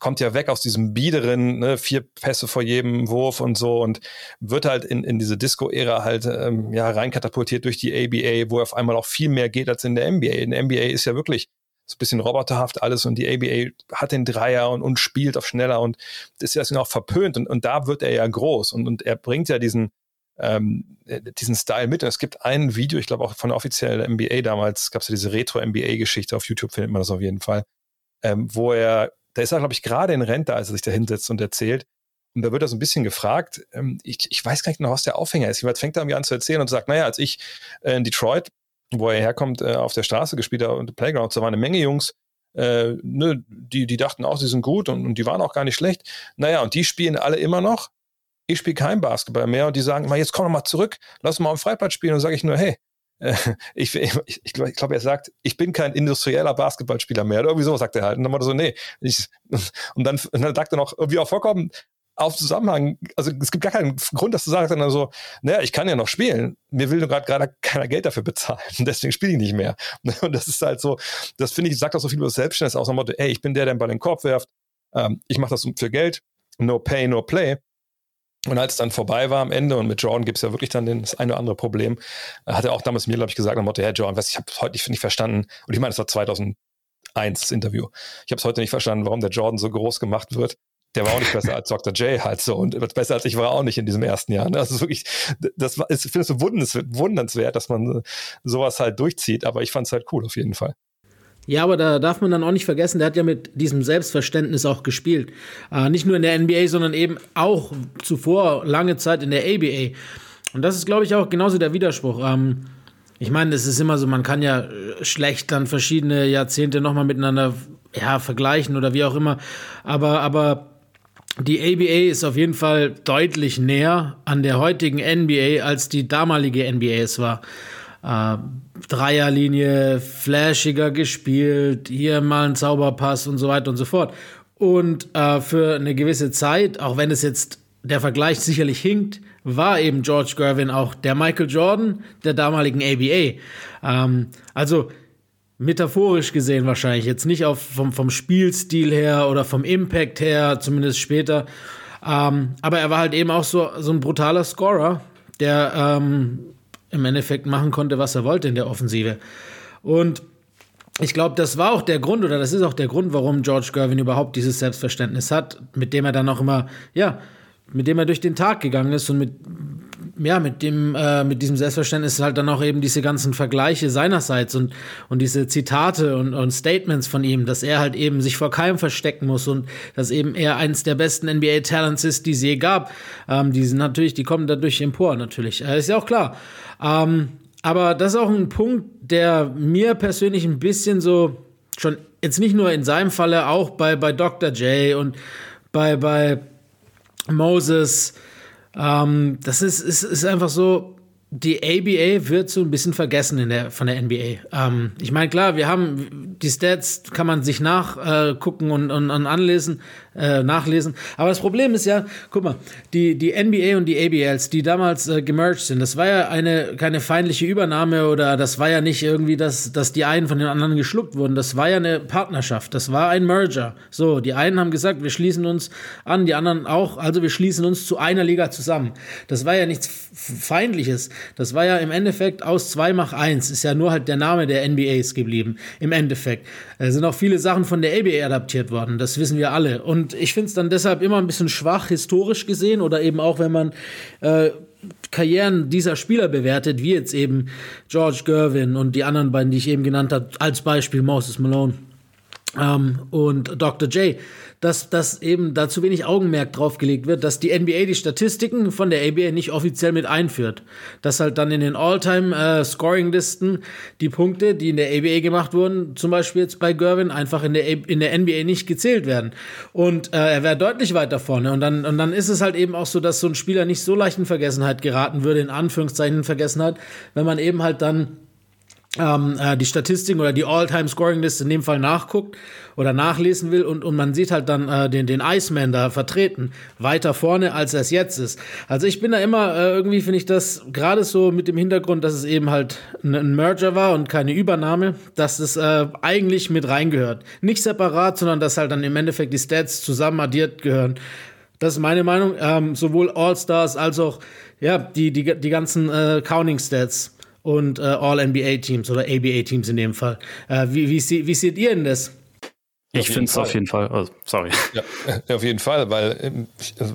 Speaker 3: kommt ja weg aus diesem biederen, ne, vier Pässe vor jedem Wurf und so und wird halt in, in diese Disco-Ära halt ähm, ja reinkatapultiert durch die ABA, wo auf einmal auch viel mehr geht als in der NBA. In der NBA ist ja wirklich so ein bisschen roboterhaft alles und die ABA hat den Dreier und, und spielt auf schneller und ist ja auch verpönt und, und da wird er ja groß und, und er bringt ja diesen, ähm, diesen Style mit. Und es gibt ein Video, ich glaube auch von der offiziellen NBA damals, gab es ja diese Retro-NBA-Geschichte, auf YouTube findet man das auf jeden Fall, ähm, wo er da ist er, glaube ich, gerade in Rente, als er sich da hinsetzt und erzählt. Und da wird er so ein bisschen gefragt, ähm, ich, ich weiß gar nicht noch, was der Aufhänger ist. Jemand fängt da irgendwie an zu erzählen und sagt, naja, als ich äh, in Detroit, wo er herkommt, äh, auf der Straße gespielt habe und Playground, da waren eine Menge Jungs, äh, ne, die, die dachten auch, sie sind gut und, und die waren auch gar nicht schlecht. Naja, und die spielen alle immer noch. Ich spiele kein Basketball mehr und die sagen immer, jetzt komm doch mal zurück, lass mal am Freiplatz spielen. Und sage ich nur, hey, [LAUGHS] ich, ich, ich glaube, glaub, er sagt, ich bin kein industrieller Basketballspieler mehr. Oder irgendwie so sagt er halt. Und dann war er so, nee. Ich, und, dann, und dann sagt er noch, irgendwie auch vollkommen auf Zusammenhang, also es gibt gar keinen Grund, dass du sagst, dann so, naja, ich kann ja noch spielen. Mir will gerade gerade keiner Geld dafür bezahlen. [LAUGHS] Deswegen spiele ich nicht mehr. Und das ist halt so, das finde ich, sagt auch so viel über Selbstständigkeit aus Motto, ey, ich bin der, der den Ball in den Korb werft. Ähm, ich mache das für Geld. No pay, no play. Und als es dann vorbei war am Ende, und mit Jordan gibt es ja wirklich dann das eine oder andere Problem, hat er auch damals mir, glaube ich, gesagt, am Motto, Herr Jordan, was, ich habe heute nicht, verstanden, und ich meine, das war 2001 das Interview. Ich habe es heute nicht verstanden, warum der Jordan so groß gemacht wird. Der war auch nicht besser als Dr. J halt so und besser als ich war auch nicht in diesem ersten Jahr. Ne? Also wirklich, das war, ich finde es so wundernswert, dass man sowas halt durchzieht, aber ich fand es halt cool auf jeden Fall.
Speaker 2: Ja, aber da darf man dann auch nicht vergessen, der hat ja mit diesem Selbstverständnis auch gespielt. Äh, nicht nur in der NBA, sondern eben auch zuvor lange Zeit in der ABA. Und das ist, glaube ich, auch genauso der Widerspruch. Ähm, ich meine, es ist immer so, man kann ja äh, schlecht dann verschiedene Jahrzehnte nochmal miteinander ja, vergleichen oder wie auch immer. Aber, aber die ABA ist auf jeden Fall deutlich näher an der heutigen NBA, als die damalige NBA es war äh, Dreierlinie, flashiger gespielt, hier mal ein Zauberpass und so weiter und so fort. Und äh, für eine gewisse Zeit, auch wenn es jetzt der Vergleich sicherlich hinkt, war eben George Gervin auch der Michael Jordan der damaligen ABA. Ähm, also metaphorisch gesehen wahrscheinlich, jetzt nicht auf, vom, vom Spielstil her oder vom Impact her, zumindest später. Ähm, aber er war halt eben auch so, so ein brutaler Scorer, der ähm, im Endeffekt machen konnte, was er wollte in der Offensive. Und ich glaube, das war auch der Grund, oder das ist auch der Grund, warum George Gervin überhaupt dieses Selbstverständnis hat, mit dem er dann auch immer, ja, mit dem er durch den Tag gegangen ist und mit, ja, mit dem, äh, mit diesem Selbstverständnis halt dann auch eben diese ganzen Vergleiche seinerseits und, und diese Zitate und, und Statements von ihm, dass er halt eben sich vor keinem verstecken muss und dass eben er eins der besten NBA-Talents ist, die es je gab. Ähm, die sind natürlich, die kommen dadurch empor, natürlich. Äh, ist ja auch klar. Ähm, aber das ist auch ein Punkt, der mir persönlich ein bisschen so schon jetzt nicht nur in seinem Falle, auch bei, bei Dr. J und bei, bei Moses, ähm, das ist, ist, ist einfach so, die ABA wird so ein bisschen vergessen in der, von der NBA. Ähm, ich meine, klar, wir haben die Stats, kann man sich nachgucken äh, und, und, und, anlesen, äh, nachlesen. Aber das Problem ist ja, guck mal, die, die NBA und die ABLs, die damals äh, gemerged sind, das war ja eine, keine feindliche Übernahme oder das war ja nicht irgendwie, dass, dass die einen von den anderen geschluckt wurden. Das war ja eine Partnerschaft, das war ein Merger. So, die einen haben gesagt, wir schließen uns an, die anderen auch, also wir schließen uns zu einer Liga zusammen. Das war ja nichts Feindliches. Das war ja im Endeffekt aus 2 mach 1, ist ja nur halt der Name der NBAs geblieben. Im Endeffekt. Da sind auch viele Sachen von der ABA adaptiert worden, das wissen wir alle. Und ich finde es dann deshalb immer ein bisschen schwach, historisch gesehen, oder eben auch, wenn man äh, Karrieren dieser Spieler bewertet, wie jetzt eben George Gervin und die anderen beiden, die ich eben genannt habe, als Beispiel Moses Malone ähm, und Dr. J, dass, dass eben da zu wenig Augenmerk drauf gelegt wird, dass die NBA die Statistiken von der ABA nicht offiziell mit einführt. Dass halt dann in den All-Time-Scoring-Listen äh, die Punkte, die in der ABA gemacht wurden, zum Beispiel jetzt bei Gervin, einfach in der, in der NBA nicht gezählt werden. Und äh, er wäre deutlich weiter vorne. Und dann, und dann ist es halt eben auch so, dass so ein Spieler nicht so leicht in Vergessenheit geraten würde, in Anführungszeichen in Vergessenheit, wenn man eben halt dann ähm, äh, die Statistiken oder die All-Time-Scoring-List in dem Fall nachguckt oder nachlesen will und, und man sieht halt dann äh, den, den Iceman da vertreten, weiter vorne, als er es jetzt ist. Also ich bin da immer, äh, irgendwie finde ich das gerade so mit dem Hintergrund, dass es eben halt ein, ein Merger war und keine Übernahme, dass es äh, eigentlich mit reingehört. Nicht separat, sondern dass halt dann im Endeffekt die Stats zusammen addiert gehören. Das ist meine Meinung. Ähm, sowohl All-Stars als auch ja, die, die, die ganzen äh, Counting-Stats und äh, All-NBA-Teams oder ABA-Teams in dem Fall. Äh, wie, wie, sie, wie seht ihr denn das?
Speaker 4: Ich finde es auf jeden Fall. Oh, sorry. [LAUGHS]
Speaker 3: Ja, auf jeden Fall, weil ähm, also,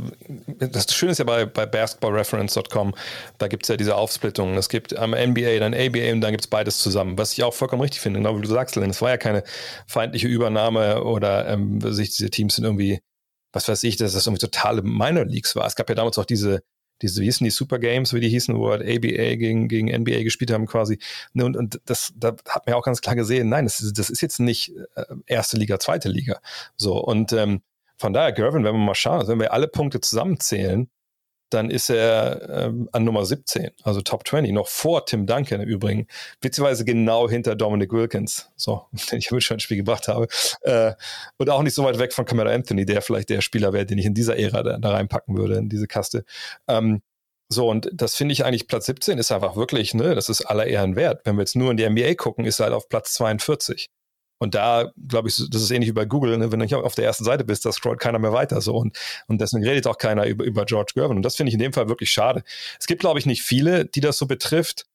Speaker 3: das Schöne ist ja bei, bei basketballreference.com, da gibt es ja diese Aufsplittung. Es gibt am NBA, dann ABA und dann gibt es beides zusammen, was ich auch vollkommen richtig finde, genau wie du sagst, Len. Es war ja keine feindliche Übernahme oder ähm, sich diese Teams sind irgendwie, was weiß ich, dass das irgendwie totale Minor Leagues war. Es gab ja damals auch diese diese, wie hießen die Super Games, wie die hießen, wo halt ABA gegen, gegen NBA gespielt haben quasi. Ne, und, und das, da hat man ja auch ganz klar gesehen, nein, das ist, das ist jetzt nicht äh, erste Liga, zweite Liga. So, und ähm, von daher, Gervin, wenn wir mal schauen, also wenn wir alle Punkte zusammenzählen, dann ist er ähm, an Nummer 17, also Top 20, noch vor Tim Duncan im Übrigen, beziehungsweise genau hinter Dominic Wilkins, so, [LAUGHS] den ich schon ein Spiel gebracht habe, äh, und auch nicht so weit weg von Camera Anthony, der vielleicht der Spieler wäre, den ich in dieser Ära da, da reinpacken würde, in diese Kaste. Ähm, so, und das finde ich eigentlich, Platz 17 ist einfach wirklich, ne, das ist aller Ehren wert. Wenn wir jetzt nur in die NBA gucken, ist er halt auf Platz 42. Und da, glaube ich, das ist ähnlich wie bei Google, ne? wenn du auf der ersten Seite bist, da scrollt keiner mehr weiter so. Und, und deswegen redet auch keiner über, über George Gervin. Und das finde ich in dem Fall wirklich schade. Es gibt, glaube ich, nicht viele, die das so betrifft.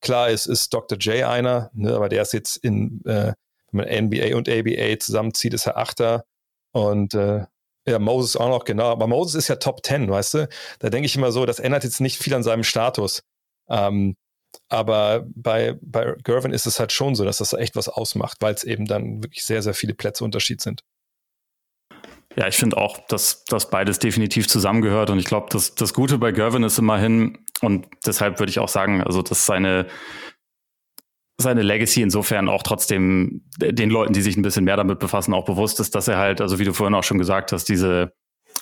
Speaker 3: Klar, es ist Dr. J einer, ne? aber der ist jetzt in, äh, wenn man NBA und ABA zusammenzieht, ist er Achter. Und äh, ja, Moses auch noch, genau. Aber Moses ist ja Top 10, weißt du? Da denke ich immer so, das ändert jetzt nicht viel an seinem Status. Ähm, aber bei, bei Gervin ist es halt schon so, dass das echt was ausmacht, weil es eben dann wirklich sehr, sehr viele Plätze Unterschied sind.
Speaker 4: Ja, ich finde auch, dass das beides definitiv zusammengehört. Und ich glaube, das, das Gute bei Gervin ist immerhin, und deshalb würde ich auch sagen, also dass seine, seine Legacy insofern auch trotzdem den Leuten, die sich ein bisschen mehr damit befassen, auch bewusst ist, dass er halt, also wie du vorhin auch schon gesagt hast, diese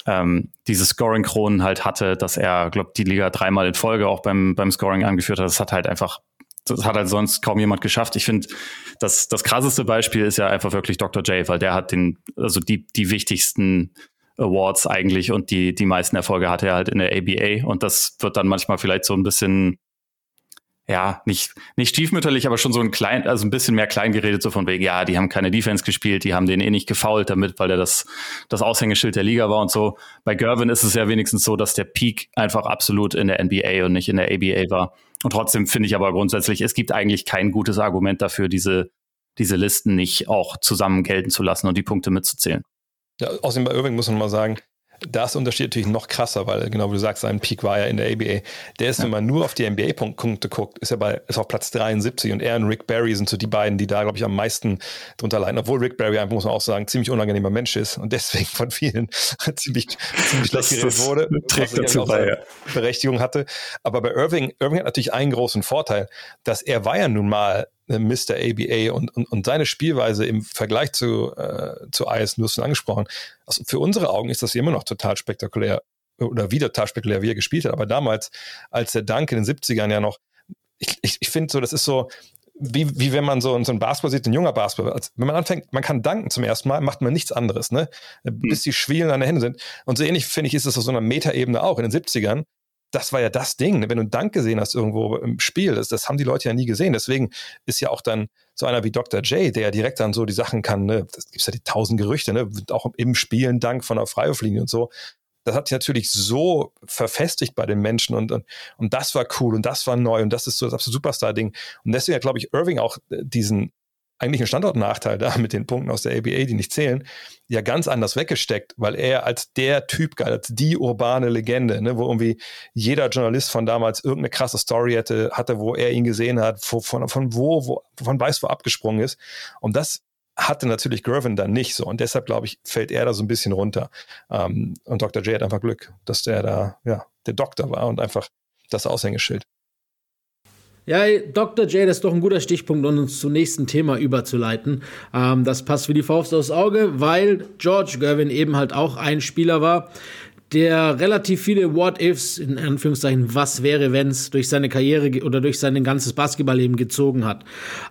Speaker 4: ähm, diese Scoring-Kronen halt hatte, dass er, glaube die Liga dreimal in Folge auch beim, beim Scoring angeführt hat. Das hat halt einfach, das hat halt sonst kaum jemand geschafft. Ich finde, das, das krasseste Beispiel ist ja einfach wirklich Dr. J, weil der hat den, also die, die wichtigsten Awards eigentlich und die, die meisten Erfolge hatte er halt in der ABA und das wird dann manchmal vielleicht so ein bisschen ja, nicht, nicht stiefmütterlich, aber schon so ein klein, also ein bisschen mehr klein geredet, so von wegen, ja, die haben keine Defense gespielt, die haben den eh nicht gefault damit, weil er das, das Aushängeschild der Liga war und so. Bei Gervin ist es ja wenigstens so, dass der Peak einfach absolut in der NBA und nicht in der ABA war. Und trotzdem finde ich aber grundsätzlich, es gibt eigentlich kein gutes Argument dafür, diese, diese Listen nicht auch zusammen gelten zu lassen und die Punkte mitzuzählen.
Speaker 3: Ja, außerdem bei Irving muss man mal sagen, da ist der Unterschied natürlich noch krasser, weil genau wie du sagst, sein Peak war ja in der ABA. Der ist, ja. wenn man nur auf die NBA-Punkte guckt, ist er bei, ist auf Platz 73 und er und Rick Barry sind so die beiden, die da, glaube ich, am meisten drunter leiden. Obwohl Rick Barry einfach, muss man auch sagen, ziemlich unangenehmer Mensch ist und deswegen von vielen [LAUGHS] ziemlich, ziemlich schlecht geredet wurde.
Speaker 4: Trägt dazu bei, ja.
Speaker 3: Berechtigung hatte. Aber bei Irving, Irving hat natürlich einen großen Vorteil, dass er war ja nun mal Mr. ABA und, und, und seine Spielweise im Vergleich zu, äh, zu IS, schon angesprochen, also für unsere Augen ist das immer noch total spektakulär oder wieder total spektakulär, wie er gespielt hat. Aber damals, als der Dunk in den 70ern ja noch, ich, ich, ich finde so, das ist so, wie, wie wenn man so, so ein Basketball sieht, ein junger Basketball. Also wenn man anfängt, man kann danken zum ersten Mal, macht man nichts anderes, ne? Bis die Schwielen an den Händen sind. Und so ähnlich, finde ich, ist es auf so einer Metaebene auch. In den 70ern das war ja das Ding. Ne? Wenn du einen Dank gesehen hast irgendwo im Spiel, das, das haben die Leute ja nie gesehen. Deswegen ist ja auch dann so einer wie Dr. J, der ja direkt dann so die Sachen kann, ne? das gibt ja die tausend Gerüchte, ne? auch im Spiel ein Dank von der Freiwurflinie und so. das hat sich natürlich so verfestigt bei den Menschen und, und, und das war cool und das war neu und das ist so das absolute Superstar-Ding. Und deswegen hat, glaube ich, Irving auch äh, diesen eigentlichen Standortnachteil da [LAUGHS] mit den Punkten aus der ABA, die nicht zählen, ja ganz anders weggesteckt, weil er als der Typ galt, als die urbane Legende, ne, wo irgendwie jeder Journalist von damals irgendeine krasse Story hatte, hatte wo er ihn gesehen hat, von, von, von wo, wo, von weiß wo abgesprungen ist. Und das hatte natürlich Gervin dann nicht so. Und deshalb, glaube ich, fällt er da so ein bisschen runter. Ähm, und Dr. J hat einfach Glück, dass der da, ja, der Doktor war und einfach das Aushängeschild.
Speaker 2: Ja, Dr. J, das ist doch ein guter Stichpunkt, um uns zum nächsten Thema überzuleiten. Ähm, das passt wie die Faust aufs Auge, weil George Gervin eben halt auch ein Spieler war, der relativ viele What-Ifs, in Anführungszeichen, was wäre, wenn's durch seine Karriere oder durch sein ganzes Basketballleben gezogen hat.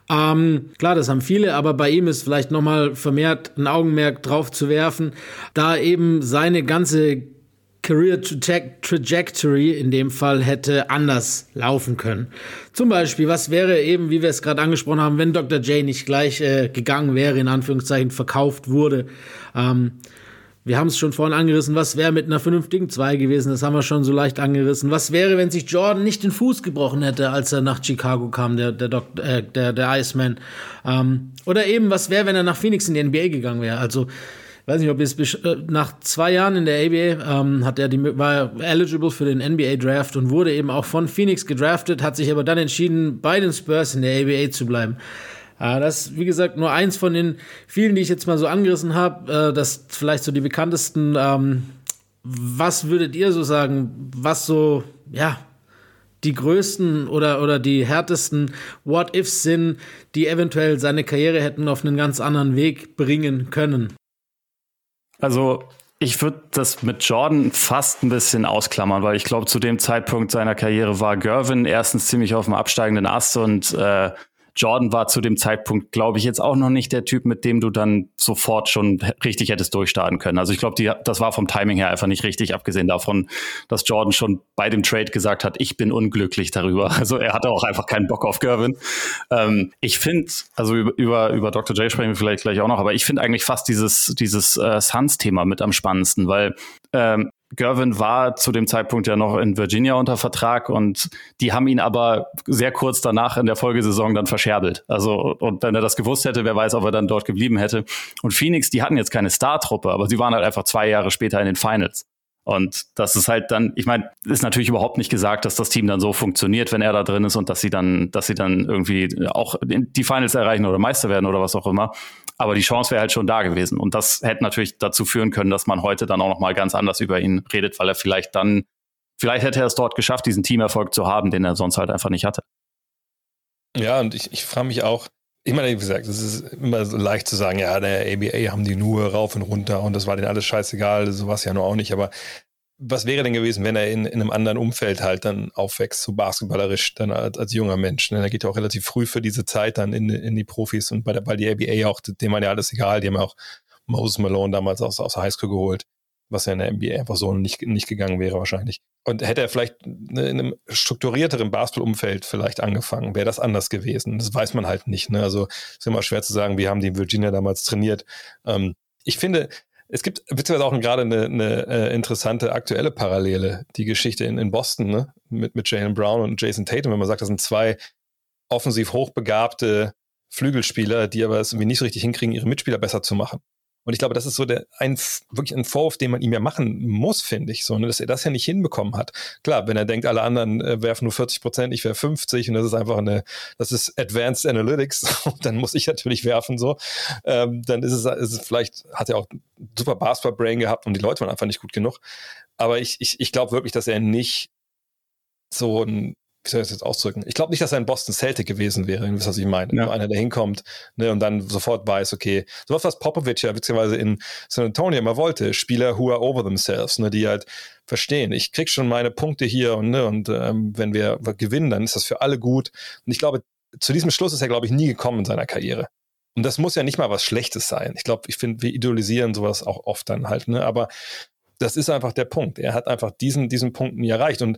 Speaker 2: Ähm, klar, das haben viele, aber bei ihm ist vielleicht nochmal vermehrt ein Augenmerk drauf zu werfen, da eben seine ganze Career Trajectory in dem Fall hätte anders laufen können. Zum Beispiel, was wäre eben, wie wir es gerade angesprochen haben, wenn Dr. J nicht gleich äh, gegangen wäre, in Anführungszeichen verkauft wurde. Ähm, wir haben es schon vorhin angerissen, was wäre mit einer vernünftigen 2 gewesen, das haben wir schon so leicht angerissen. Was wäre, wenn sich Jordan nicht den Fuß gebrochen hätte, als er nach Chicago kam, der, der, Dok äh, der, der Iceman? Ähm, oder eben, was wäre, wenn er nach Phoenix in die NBA gegangen wäre? Also, weiß nicht, ob es äh, nach zwei Jahren in der ABA ähm, hat er die, war eligible für den NBA Draft und wurde eben auch von Phoenix gedraftet, hat sich aber dann entschieden, bei den Spurs in der ABA zu bleiben. Äh, das ist, wie gesagt, nur eins von den vielen, die ich jetzt mal so angerissen habe. Äh, das vielleicht so die bekanntesten. Ähm, was würdet ihr so sagen, was so, ja, die größten oder, oder die härtesten What-Ifs sind, die eventuell seine Karriere hätten auf einen ganz anderen Weg bringen können?
Speaker 4: Also ich würde das mit Jordan fast ein bisschen ausklammern, weil ich glaube, zu dem Zeitpunkt seiner Karriere war Gervin erstens ziemlich auf dem absteigenden Ast und äh, Jordan war zu dem Zeitpunkt, glaube ich, jetzt auch noch nicht der Typ, mit dem du dann sofort schon richtig hättest durchstarten können. Also ich glaube, das war vom Timing her einfach nicht richtig, abgesehen davon, dass Jordan schon bei dem Trade gesagt hat, ich bin unglücklich darüber. [LAUGHS] Also er hatte auch einfach keinen Bock auf Gervin. Ähm, ich finde, also über, über, Dr. J sprechen wir vielleicht gleich auch noch, aber ich finde eigentlich fast dieses, dieses äh, Suns-Thema mit am spannendsten, weil ähm, Gervin war zu dem Zeitpunkt ja noch in Virginia unter Vertrag und die haben ihn aber sehr kurz danach in der Folgesaison dann verscherbelt. Also, und wenn er das gewusst hätte, wer weiß, ob er dann dort geblieben hätte. Und Phoenix, die hatten jetzt keine Star-Truppe, aber sie waren halt einfach zwei Jahre später in den Finals. Und das ist halt dann, ich meine, ist natürlich überhaupt nicht gesagt, dass das Team dann so funktioniert, wenn er da drin ist und dass sie dann, dass sie dann irgendwie auch die Finals erreichen oder Meister werden oder was auch immer. Aber die Chance wäre halt schon da gewesen. Und das hätte natürlich dazu führen können, dass man heute dann auch noch mal ganz anders über ihn redet, weil er vielleicht dann, vielleicht hätte er es dort geschafft, diesen Teamerfolg zu haben, den er sonst halt einfach nicht hatte.
Speaker 3: Ja, und ich, ich frage mich auch, ich meine, wie gesagt, es ist immer so leicht zu sagen, ja, der ABA haben die nur rauf und runter und das war denen alles scheißegal, sowas ja nur auch nicht, aber was wäre denn gewesen, wenn er in, in einem anderen Umfeld halt dann aufwächst, so basketballerisch, dann als, als junger Mensch? Ne? Er geht ja auch relativ früh für diese Zeit dann in, in die Profis und bei der, bei der ABA auch, dem war ja alles egal, die haben ja auch Moses Malone damals aus, aus der Highschool geholt, was ja in der NBA einfach so nicht, nicht gegangen wäre wahrscheinlich. Und hätte er vielleicht in einem strukturierteren Basketballumfeld vielleicht angefangen, wäre das anders gewesen. Das weiß man halt nicht. Ne? Also ist immer schwer zu sagen, wir haben die in Virginia damals trainiert. Ähm, ich finde, es gibt beziehungsweise auch gerade eine, eine äh, interessante aktuelle Parallele, die Geschichte in, in Boston, ne? Mit, mit Jalen Brown und Jason Tatum, wenn man sagt, das sind zwei offensiv hochbegabte Flügelspieler, die aber es irgendwie nicht so richtig hinkriegen, ihre Mitspieler besser zu machen. Und ich glaube, das ist so der ein wirklich ein Vorwurf, den man ihm ja machen muss, finde ich, so, ne, dass er das ja nicht hinbekommen hat. Klar, wenn er denkt, alle anderen äh, werfen nur 40 Prozent, ich werfe 50 und das ist einfach eine, das ist Advanced Analytics, [LAUGHS] dann muss ich natürlich werfen so. Ähm, dann ist es, ist es vielleicht hat er auch super Basketball Brain gehabt und die Leute waren einfach nicht gut genug. Aber ich, ich, ich glaube wirklich, dass er nicht so ein wie soll ich das jetzt ausdrücken? Ich glaube nicht, dass er ein Boston Celtic gewesen wäre, wenn was ich meine. Ja. Einer, der hinkommt ne, und dann sofort weiß, okay, sowas, was Popovic ja witzigerweise in San Antonio immer wollte, Spieler who are over themselves, ne, die halt verstehen, ich krieg schon meine Punkte hier und, ne, und ähm, wenn wir gewinnen, dann ist das für alle gut. Und ich glaube, zu diesem Schluss ist er, glaube ich, nie gekommen in seiner Karriere. Und das muss ja nicht mal was Schlechtes sein. Ich glaube, ich finde, wir idolisieren sowas auch oft dann halt, ne? Aber das ist einfach der Punkt. Er hat einfach diesen, diesen Punkt nie erreicht. Und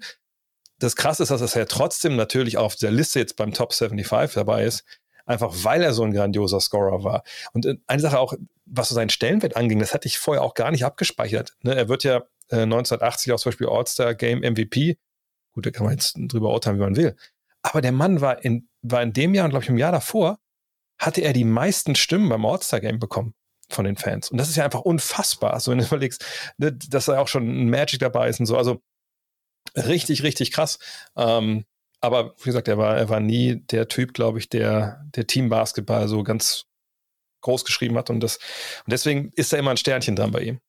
Speaker 3: das Krasse ist, dass er trotzdem natürlich auf der Liste jetzt beim Top 75 dabei ist, einfach weil er so ein grandioser Scorer war. Und äh, eine Sache auch, was so seinen Stellenwert anging, das hatte ich vorher auch gar nicht abgespeichert. Ne? Er wird ja äh, 1980 auch zum Beispiel All-Star Game MVP. Gut, da kann man jetzt drüber urteilen, wie man will. Aber der Mann war in, war in dem Jahr und glaube ich im Jahr davor, hatte er die meisten Stimmen beim All-Star Game bekommen von den Fans. Und das ist ja einfach unfassbar, so wenn du [LAUGHS] überlegst, ne, dass da auch schon ein Magic dabei ist und so. Also richtig, richtig krass. Ähm, aber wie gesagt, er war, er war nie der Typ, glaube ich, der, der Teambasketball so ganz groß geschrieben hat. Und, das, und deswegen ist da immer ein Sternchen dran bei ihm.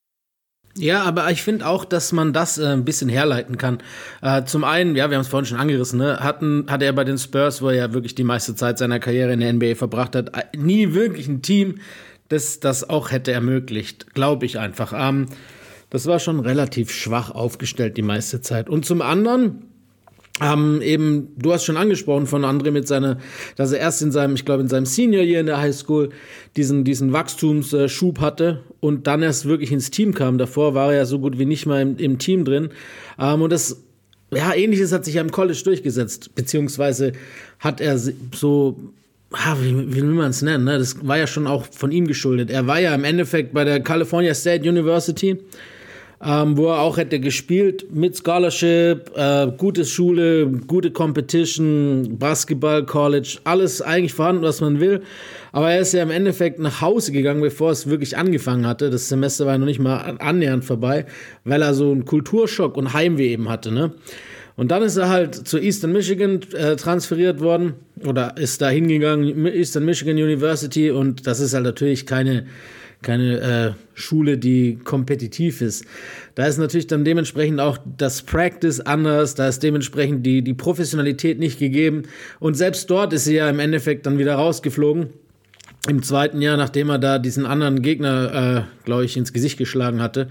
Speaker 2: Ja, aber ich finde auch, dass man das äh, ein bisschen herleiten kann. Äh, zum einen, ja, wir haben es vorhin schon angerissen, ne, hatten, hatte er bei den Spurs, wo er ja wirklich die meiste Zeit seiner Karriere in der NBA verbracht hat, äh, nie wirklich ein Team, das das auch hätte ermöglicht. Glaube ich einfach. Ähm, das war schon relativ schwach aufgestellt die meiste Zeit. Und zum anderen, ähm, eben, du hast schon angesprochen von André mit seiner, dass er erst in seinem, ich glaube, in seinem Senior Year in der High School diesen, diesen Wachstumsschub hatte und dann erst wirklich ins Team kam. Davor war er ja so gut wie nicht mal im, im Team drin. Ähm, und das, ja, ähnliches hat sich ja im College durchgesetzt, beziehungsweise hat er so ah, wie, wie will man es nennen? Ne? Das war ja schon auch von ihm geschuldet. Er war ja im Endeffekt bei der California State University ähm, wo er auch hätte gespielt mit Scholarship, äh, gute Schule, gute Competition, Basketball, College, alles eigentlich vorhanden, was man will. Aber er ist ja im Endeffekt nach Hause gegangen, bevor es wirklich angefangen hatte. Das Semester war noch nicht mal annähernd vorbei, weil er so einen Kulturschock und Heimweh eben hatte. Ne? Und dann ist er halt zu Eastern Michigan äh, transferiert worden oder ist da hingegangen, Eastern Michigan University. Und das ist halt natürlich keine keine äh, Schule, die kompetitiv ist. Da ist natürlich dann dementsprechend auch das Practice anders, da ist dementsprechend die, die Professionalität nicht gegeben. Und selbst dort ist sie ja im Endeffekt dann wieder rausgeflogen. Im zweiten Jahr, nachdem er da diesen anderen Gegner, äh, glaube ich, ins Gesicht geschlagen hatte,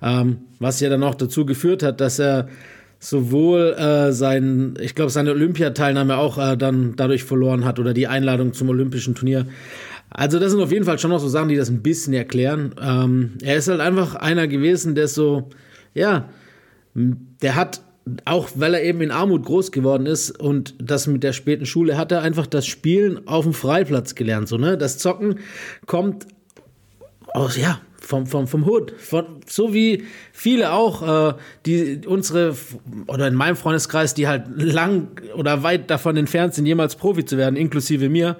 Speaker 2: ähm, was ja dann auch dazu geführt hat, dass er sowohl äh, sein, ich glaube, seine Olympiateilnahme auch äh, dann dadurch verloren hat oder die Einladung zum Olympischen Turnier. Also das sind auf jeden Fall schon noch so Sachen, die das ein bisschen erklären. Ähm, er ist halt einfach einer gewesen, der so, ja, der hat auch weil er eben in Armut groß geworden ist und das mit der späten Schule hat er einfach das Spielen auf dem Freiplatz gelernt, so ne? Das Zocken kommt aus ja vom, vom, vom Hood. Von, so wie viele auch, äh, die unsere, oder in meinem Freundeskreis, die halt lang oder weit davon entfernt sind, jemals Profi zu werden, inklusive mir,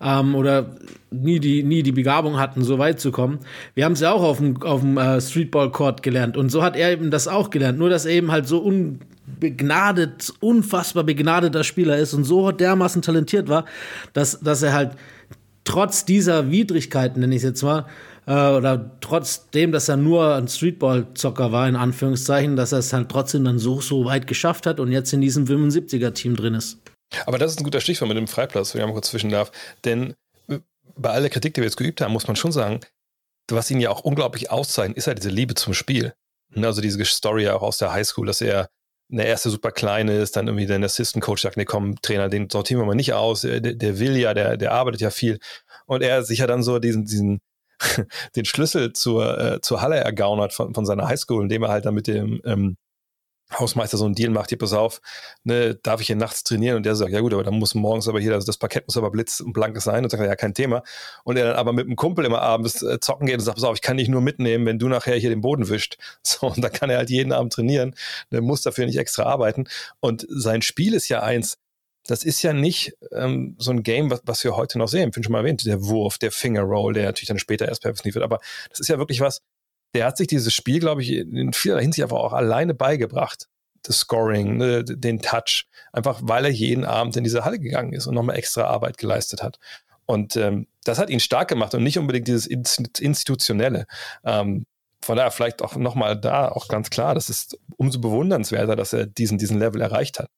Speaker 2: ähm, oder nie die, nie die Begabung hatten, so weit zu kommen. Wir haben es ja auch auf dem, auf dem äh, Streetball-Court gelernt. Und so hat er eben das auch gelernt. Nur, dass er eben halt so unbegnadet, unfassbar begnadeter Spieler ist und so dermaßen talentiert war, dass, dass er halt trotz dieser Widrigkeiten, nenne ich es jetzt mal, äh, oder trotzdem, dass er nur ein Streetball-Zocker war, in Anführungszeichen, dass er es halt trotzdem dann so, so weit geschafft hat und jetzt in diesem 75er-Team drin ist.
Speaker 3: Aber das ist ein guter Stichwort mit dem Freiplatz, wenn ich mal kurz zwischen darf. Denn äh, bei aller Kritik, die wir jetzt geübt haben, muss man schon sagen, was ihn ja auch unglaublich auszeichnet, ist halt diese Liebe zum Spiel. Ne, also diese Story auch aus der Highschool, dass er der erste super kleine ist, dann irgendwie der Assistant Coach sagt, nee, komm, Trainer, den sortieren wir mal nicht aus, der, der will ja, der, der arbeitet ja viel. Und er sich ja dann so diesen, diesen, [LAUGHS] den Schlüssel zur, äh, zur Halle ergaunert von, von seiner Highschool, indem er halt dann mit dem ähm, Hausmeister so einen Deal macht, hier pass auf, ne, darf ich hier nachts trainieren? Und der sagt, ja gut, aber dann muss morgens aber hier, also das Parkett muss aber blitz und blankes sein. Und sagt, ja, kein Thema. Und er dann aber mit dem Kumpel immer abends äh, zocken geht und sagt, pass auf, ich kann dich nur mitnehmen, wenn du nachher hier den Boden wischt. [LAUGHS] So, und dann kann er halt jeden Abend trainieren, der muss dafür nicht extra arbeiten. Und sein Spiel ist ja eins, das ist ja nicht ähm, so ein Game, was, was wir heute noch sehen. Ich bin schon mal erwähnt, der Wurf, der Finger Roll, der natürlich dann später erst perfektioniert wird. Aber das ist ja wirklich was, der hat sich dieses Spiel, glaube ich, in vieler Hinsicht einfach auch alleine beigebracht. Das Scoring, ne, den Touch, einfach weil er jeden Abend in diese Halle gegangen ist und nochmal extra Arbeit geleistet hat. Und ähm, das hat ihn stark gemacht und nicht unbedingt dieses Institutionelle. Ähm, von daher vielleicht auch nochmal da auch ganz klar, das ist umso bewundernswerter, dass er diesen, diesen Level erreicht hat.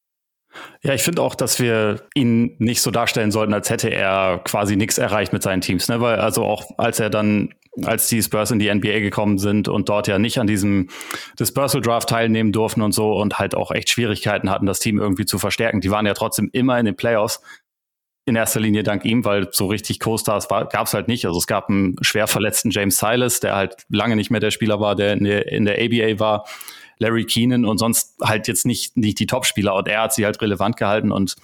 Speaker 4: Ja, ich finde auch, dass wir ihn nicht so darstellen sollten, als hätte er quasi nichts erreicht mit seinen Teams. Ne? Weil also auch als er dann, als die Spurs in die NBA gekommen sind und dort ja nicht an diesem Dispersal Draft teilnehmen durften und so und halt auch echt Schwierigkeiten hatten, das Team irgendwie zu verstärken. Die waren ja trotzdem immer in den Playoffs. In erster Linie dank ihm, weil so richtig Co-Stars gab es halt nicht. Also es gab einen schwer verletzten James Silas, der halt lange nicht mehr der Spieler war, der in der, in der ABA war Larry Keenan und sonst halt jetzt nicht, nicht die Topspieler und er hat sie halt relevant gehalten und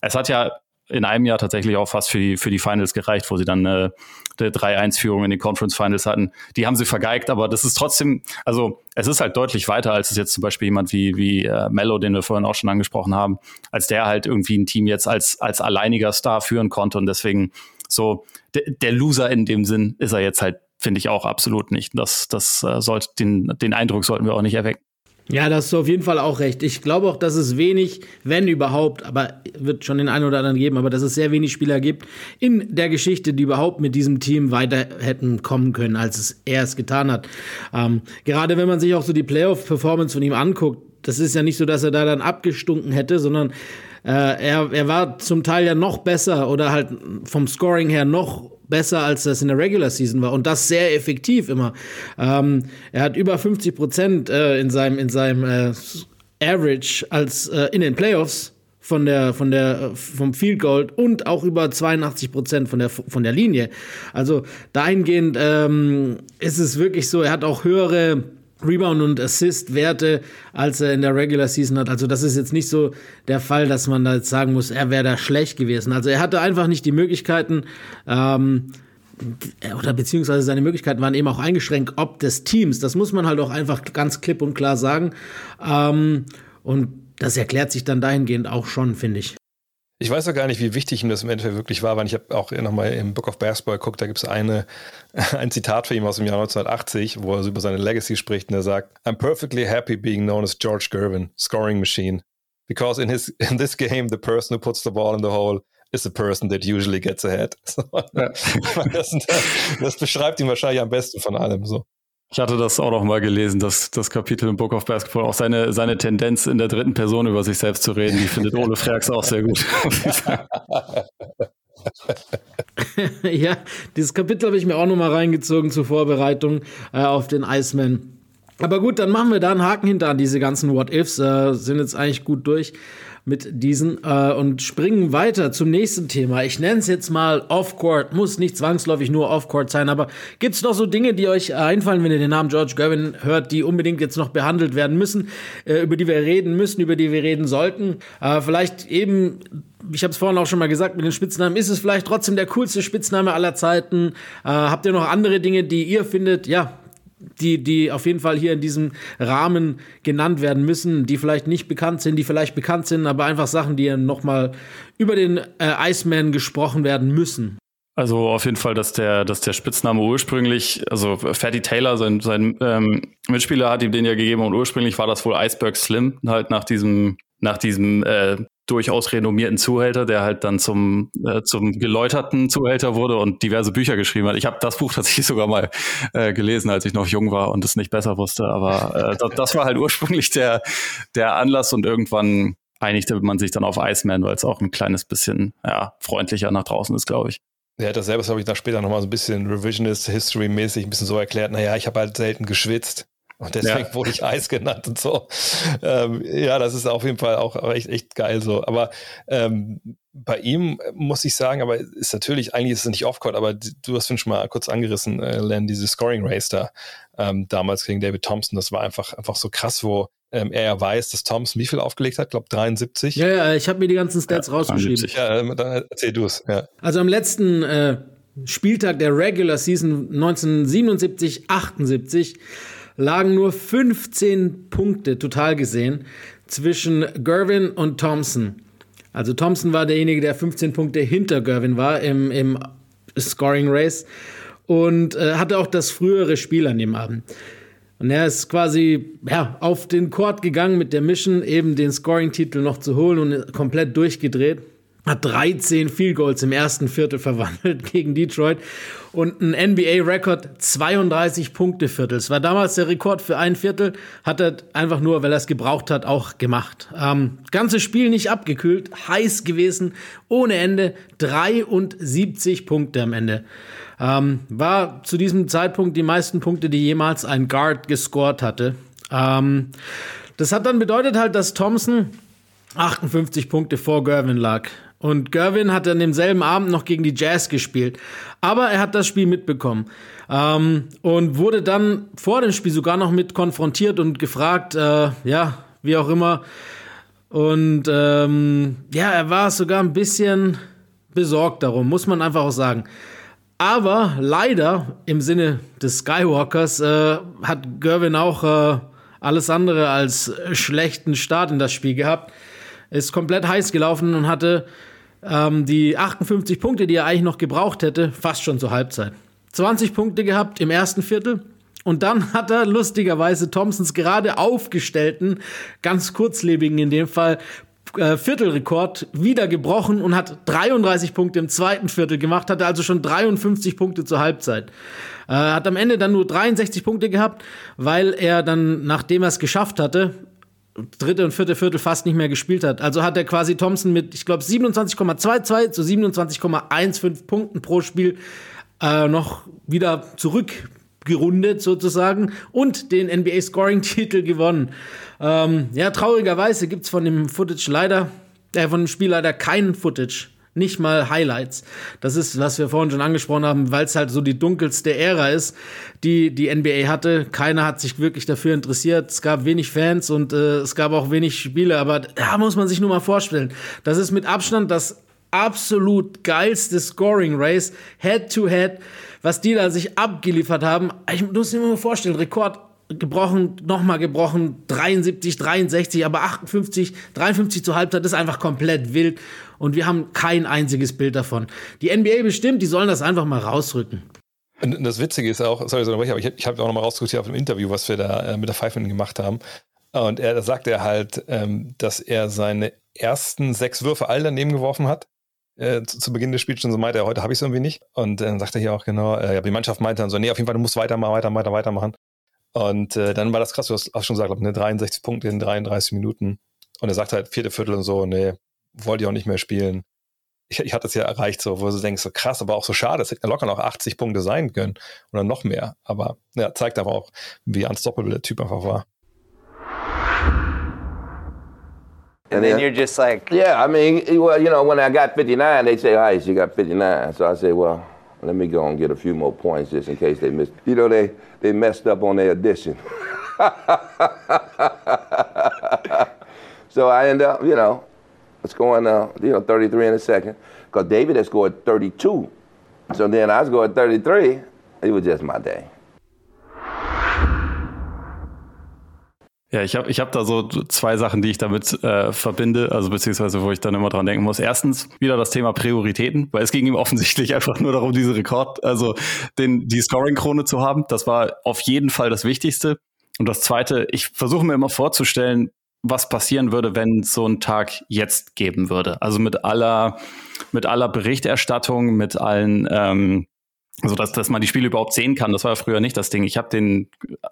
Speaker 4: es hat ja in einem Jahr tatsächlich auch fast für die, für die Finals gereicht, wo sie dann äh, eine 3-1-Führung in den Conference Finals hatten. Die haben sie vergeigt, aber das ist trotzdem, also es ist halt deutlich weiter, als es jetzt zum Beispiel jemand wie, wie äh, Mello, den wir vorhin auch schon angesprochen haben, als der halt irgendwie ein Team jetzt als, als alleiniger Star führen konnte und deswegen so, der Loser in dem Sinn ist er jetzt halt, finde ich auch absolut nicht. Das, das äh, sollte, den, den Eindruck sollten wir auch nicht erwecken.
Speaker 2: Ja, das ist auf jeden Fall auch recht. Ich glaube auch, dass es wenig, wenn überhaupt, aber wird schon den einen oder anderen geben, aber dass es sehr wenig Spieler gibt in der Geschichte, die überhaupt mit diesem Team weiter hätten kommen können, als es er es getan hat. Ähm, gerade wenn man sich auch so die Playoff-Performance von ihm anguckt, das ist ja nicht so, dass er da dann abgestunken hätte, sondern äh, er, er war zum Teil ja noch besser oder halt vom Scoring her noch besser, als das in der Regular Season war. Und das sehr effektiv immer. Ähm, er hat über 50 Prozent äh, in seinem, in seinem äh, Average als äh, in den Playoffs von der, von der, vom Field Goal und auch über 82 Prozent von der, von der Linie. Also dahingehend ähm, ist es wirklich so, er hat auch höhere Rebound und Assist-Werte, als er in der Regular Season hat. Also das ist jetzt nicht so der Fall, dass man da jetzt sagen muss, er wäre da schlecht gewesen. Also er hatte einfach nicht die Möglichkeiten, ähm, oder beziehungsweise seine Möglichkeiten waren eben auch eingeschränkt, ob des Teams. Das muss man halt auch einfach ganz klipp und klar sagen. Ähm, und das erklärt sich dann dahingehend auch schon, finde ich.
Speaker 3: Ich weiß auch gar nicht, wie wichtig ihm das im Endeffekt wirklich war, weil ich habe auch nochmal im Book of Basketball geguckt, da gibt es eine, [LAUGHS] ein Zitat für ihn aus dem Jahr 1980, wo er über seine Legacy spricht und er sagt, I'm perfectly happy being known as George Gervin, scoring machine. Because in, his, in this game, the person who puts the ball in the hole is the person that usually gets ahead. [LAUGHS] [LAUGHS] das, das, beschreibt ihn wahrscheinlich am besten von allem so.
Speaker 4: Ich hatte das auch noch mal gelesen, dass das Kapitel im Book of Basketball auch seine, seine Tendenz in der dritten Person über sich selbst zu reden, die findet Ole Freaks auch sehr gut. [LAUGHS]
Speaker 2: ja, dieses Kapitel habe ich mir auch noch mal reingezogen zur Vorbereitung äh, auf den Iceman. Aber gut, dann machen wir da einen Haken hinter an diese ganzen What-Ifs, äh, sind jetzt eigentlich gut durch mit diesen äh, und springen weiter zum nächsten Thema. Ich nenne es jetzt mal Off-Court. Muss nicht zwangsläufig nur Off-Court sein, aber gibt es noch so Dinge, die euch einfallen, wenn ihr den Namen George Gervin hört, die unbedingt jetzt noch behandelt werden müssen, äh, über die wir reden müssen, über die wir reden sollten? Äh, vielleicht eben ich habe es vorhin auch schon mal gesagt, mit den Spitznamen ist es vielleicht trotzdem der coolste Spitzname aller Zeiten. Äh, habt ihr noch andere Dinge, die ihr findet, ja, die, die auf jeden Fall hier in diesem Rahmen genannt werden müssen, die vielleicht nicht bekannt sind, die vielleicht bekannt sind, aber einfach Sachen, die nochmal über den äh, Iceman gesprochen werden müssen.
Speaker 4: Also auf jeden Fall, dass der, dass der Spitzname ursprünglich, also Fatty Taylor, sein, sein ähm, Mitspieler hat ihm den ja gegeben und ursprünglich war das wohl Iceberg Slim, halt nach diesem, nach diesem äh, durchaus renommierten Zuhälter, der halt dann zum, äh, zum geläuterten Zuhälter wurde und diverse Bücher geschrieben hat. Ich habe das Buch tatsächlich sogar mal äh, gelesen, als ich noch jung war und es nicht besser wusste. Aber äh, das, das war halt [LAUGHS] ursprünglich der, der Anlass und irgendwann einigte man sich dann auf Iceman, weil es auch ein kleines bisschen ja, freundlicher nach draußen ist, glaube ich.
Speaker 3: Er hat das selber, habe ich dann später nochmal so ein bisschen Revisionist History-mäßig ein bisschen so erklärt, naja, ich habe halt selten geschwitzt. Und deswegen ja. [LAUGHS] wurde ich Eis genannt und so. Ähm, ja, das ist auf jeden Fall auch echt, echt geil so. Aber ähm, bei ihm muss ich sagen, aber ist natürlich, eigentlich ist es nicht Offcourt, aber du hast schon mal kurz angerissen, äh, Len, diese Scoring Race da ähm, damals gegen David Thompson. Das war einfach, einfach so krass, wo ähm, er ja weiß, dass Thompson wie viel aufgelegt hat? Ich glaube 73.
Speaker 2: Ja, ja, ich habe mir die ganzen Stats ja, rausgeschrieben.
Speaker 3: Ja, ähm, dann erzähl du es. Ja.
Speaker 2: Also am letzten äh, Spieltag der Regular Season 1977, 78 lagen nur 15 Punkte total gesehen zwischen Gervin und Thompson. Also Thompson war derjenige, der 15 Punkte hinter Gervin war im, im Scoring Race und äh, hatte auch das frühere Spiel an dem Abend. Und er ist quasi ja, auf den Court gegangen mit der Mission, eben den Scoring-Titel noch zu holen und komplett durchgedreht hat 13 Field Goals im ersten Viertel verwandelt [LAUGHS] gegen Detroit und ein NBA-Rekord 32 Punkte Viertel. Es war damals der Rekord für ein Viertel, hat er einfach nur, weil er es gebraucht hat, auch gemacht. Ähm, ganzes Spiel nicht abgekühlt, heiß gewesen, ohne Ende, 73 Punkte am Ende. Ähm, war zu diesem Zeitpunkt die meisten Punkte, die jemals ein Guard gescored hatte. Ähm, das hat dann bedeutet halt, dass Thompson 58 Punkte vor Gervin lag. Und Gervin hat an demselben Abend noch gegen die Jazz gespielt. Aber er hat das Spiel mitbekommen. Ähm, und wurde dann vor dem Spiel sogar noch mit konfrontiert und gefragt, äh, ja, wie auch immer. Und ähm, ja, er war sogar ein bisschen besorgt darum, muss man einfach auch sagen. Aber leider im Sinne des Skywalkers äh, hat Gervin auch äh, alles andere als schlechten Start in das Spiel gehabt. Ist komplett heiß gelaufen und hatte ähm, die 58 Punkte, die er eigentlich noch gebraucht hätte, fast schon zur Halbzeit. 20 Punkte gehabt im ersten Viertel. Und dann [LAUGHS] hat er lustigerweise Thompsons gerade aufgestellten, ganz kurzlebigen in dem Fall, äh, Viertelrekord wieder gebrochen und hat 33 Punkte im zweiten Viertel gemacht, hatte also schon 53 Punkte zur Halbzeit. Äh, hat am Ende dann nur 63 Punkte gehabt, weil er dann, nachdem er es geschafft hatte, dritte und vierte Viertel fast nicht mehr gespielt hat. Also hat er quasi Thompson mit, ich glaube, 27,22 zu 27,15 Punkten pro Spiel äh, noch wieder zurückgerundet sozusagen und den NBA Scoring Titel gewonnen. Ähm, ja, traurigerweise gibt es von dem Footage leider, äh, von dem Spiel leider kein Footage. Nicht mal Highlights. Das ist, was wir vorhin schon angesprochen haben, weil es halt so die dunkelste Ära ist, die die NBA hatte. Keiner hat sich wirklich dafür interessiert. Es gab wenig Fans und äh, es gab auch wenig Spiele. Aber da muss man sich nur mal vorstellen. Das ist mit Abstand das absolut geilste Scoring Race, Head to Head, was die da sich abgeliefert haben. Ich muss mir mal vorstellen, Rekord gebrochen, nochmal gebrochen, 73, 63, aber 58, 53 zur Halbzeit ist einfach komplett wild und wir haben kein einziges Bild davon. Die NBA bestimmt, die sollen das einfach mal rausrücken.
Speaker 3: Und das Witzige ist auch, sorry, aber ich, habe auch nochmal rausgeguckt hier auf dem Interview, was wir da äh, mit der Pfeifen gemacht haben. Und er, da sagt er halt, ähm, dass er seine ersten sechs Würfe all daneben geworfen hat. Äh, zu, zu, Beginn des Spiels schon so meinte er, heute habe ich es irgendwie nicht. Und dann sagt er hier auch genau, äh, die Mannschaft meinte dann so, nee, auf jeden Fall, du musst weitermachen, weiter, weiter, weitermachen. Und äh, dann war das krass, du hast auch schon gesagt, ne, 63 Punkte in 33 Minuten. Und er sagt halt vierte Viertel und so, nee, wollte ich auch nicht mehr spielen. Ich, ich hatte es ja erreicht, so, wo du denkst, so krass, aber auch so schade, es hätten locker noch 80 Punkte sein können oder noch mehr. Aber ja, zeigt aber auch, wie unstoppable der Typ einfach war.
Speaker 6: And then you're just like,
Speaker 5: yeah. I mean, well, you know, when I got 59, they say, "Hi, you got 59." So I say, "Well, let me go and get a few more points just in case they missed." You know, they they messed up on their addition. [LAUGHS] so I end up, you know, uh, you know, 33 in a second. Because David had scored 32. So then I scored 33. It was just my day.
Speaker 4: Ja, ich habe ich hab da so zwei Sachen, die ich damit äh, verbinde, also beziehungsweise wo ich dann immer dran denken muss. Erstens wieder das Thema Prioritäten, weil es ging ihm [LAUGHS] offensichtlich einfach nur darum, diese Rekord, also den, die Scoring-Krone zu haben. Das war auf jeden Fall das Wichtigste. Und das Zweite, ich versuche mir immer vorzustellen, was passieren würde, wenn so ein Tag jetzt geben würde. Also mit aller, mit aller Berichterstattung, mit allen ähm, also dass, dass man die Spiele überhaupt sehen kann, das war ja früher nicht das Ding. Ich habe den,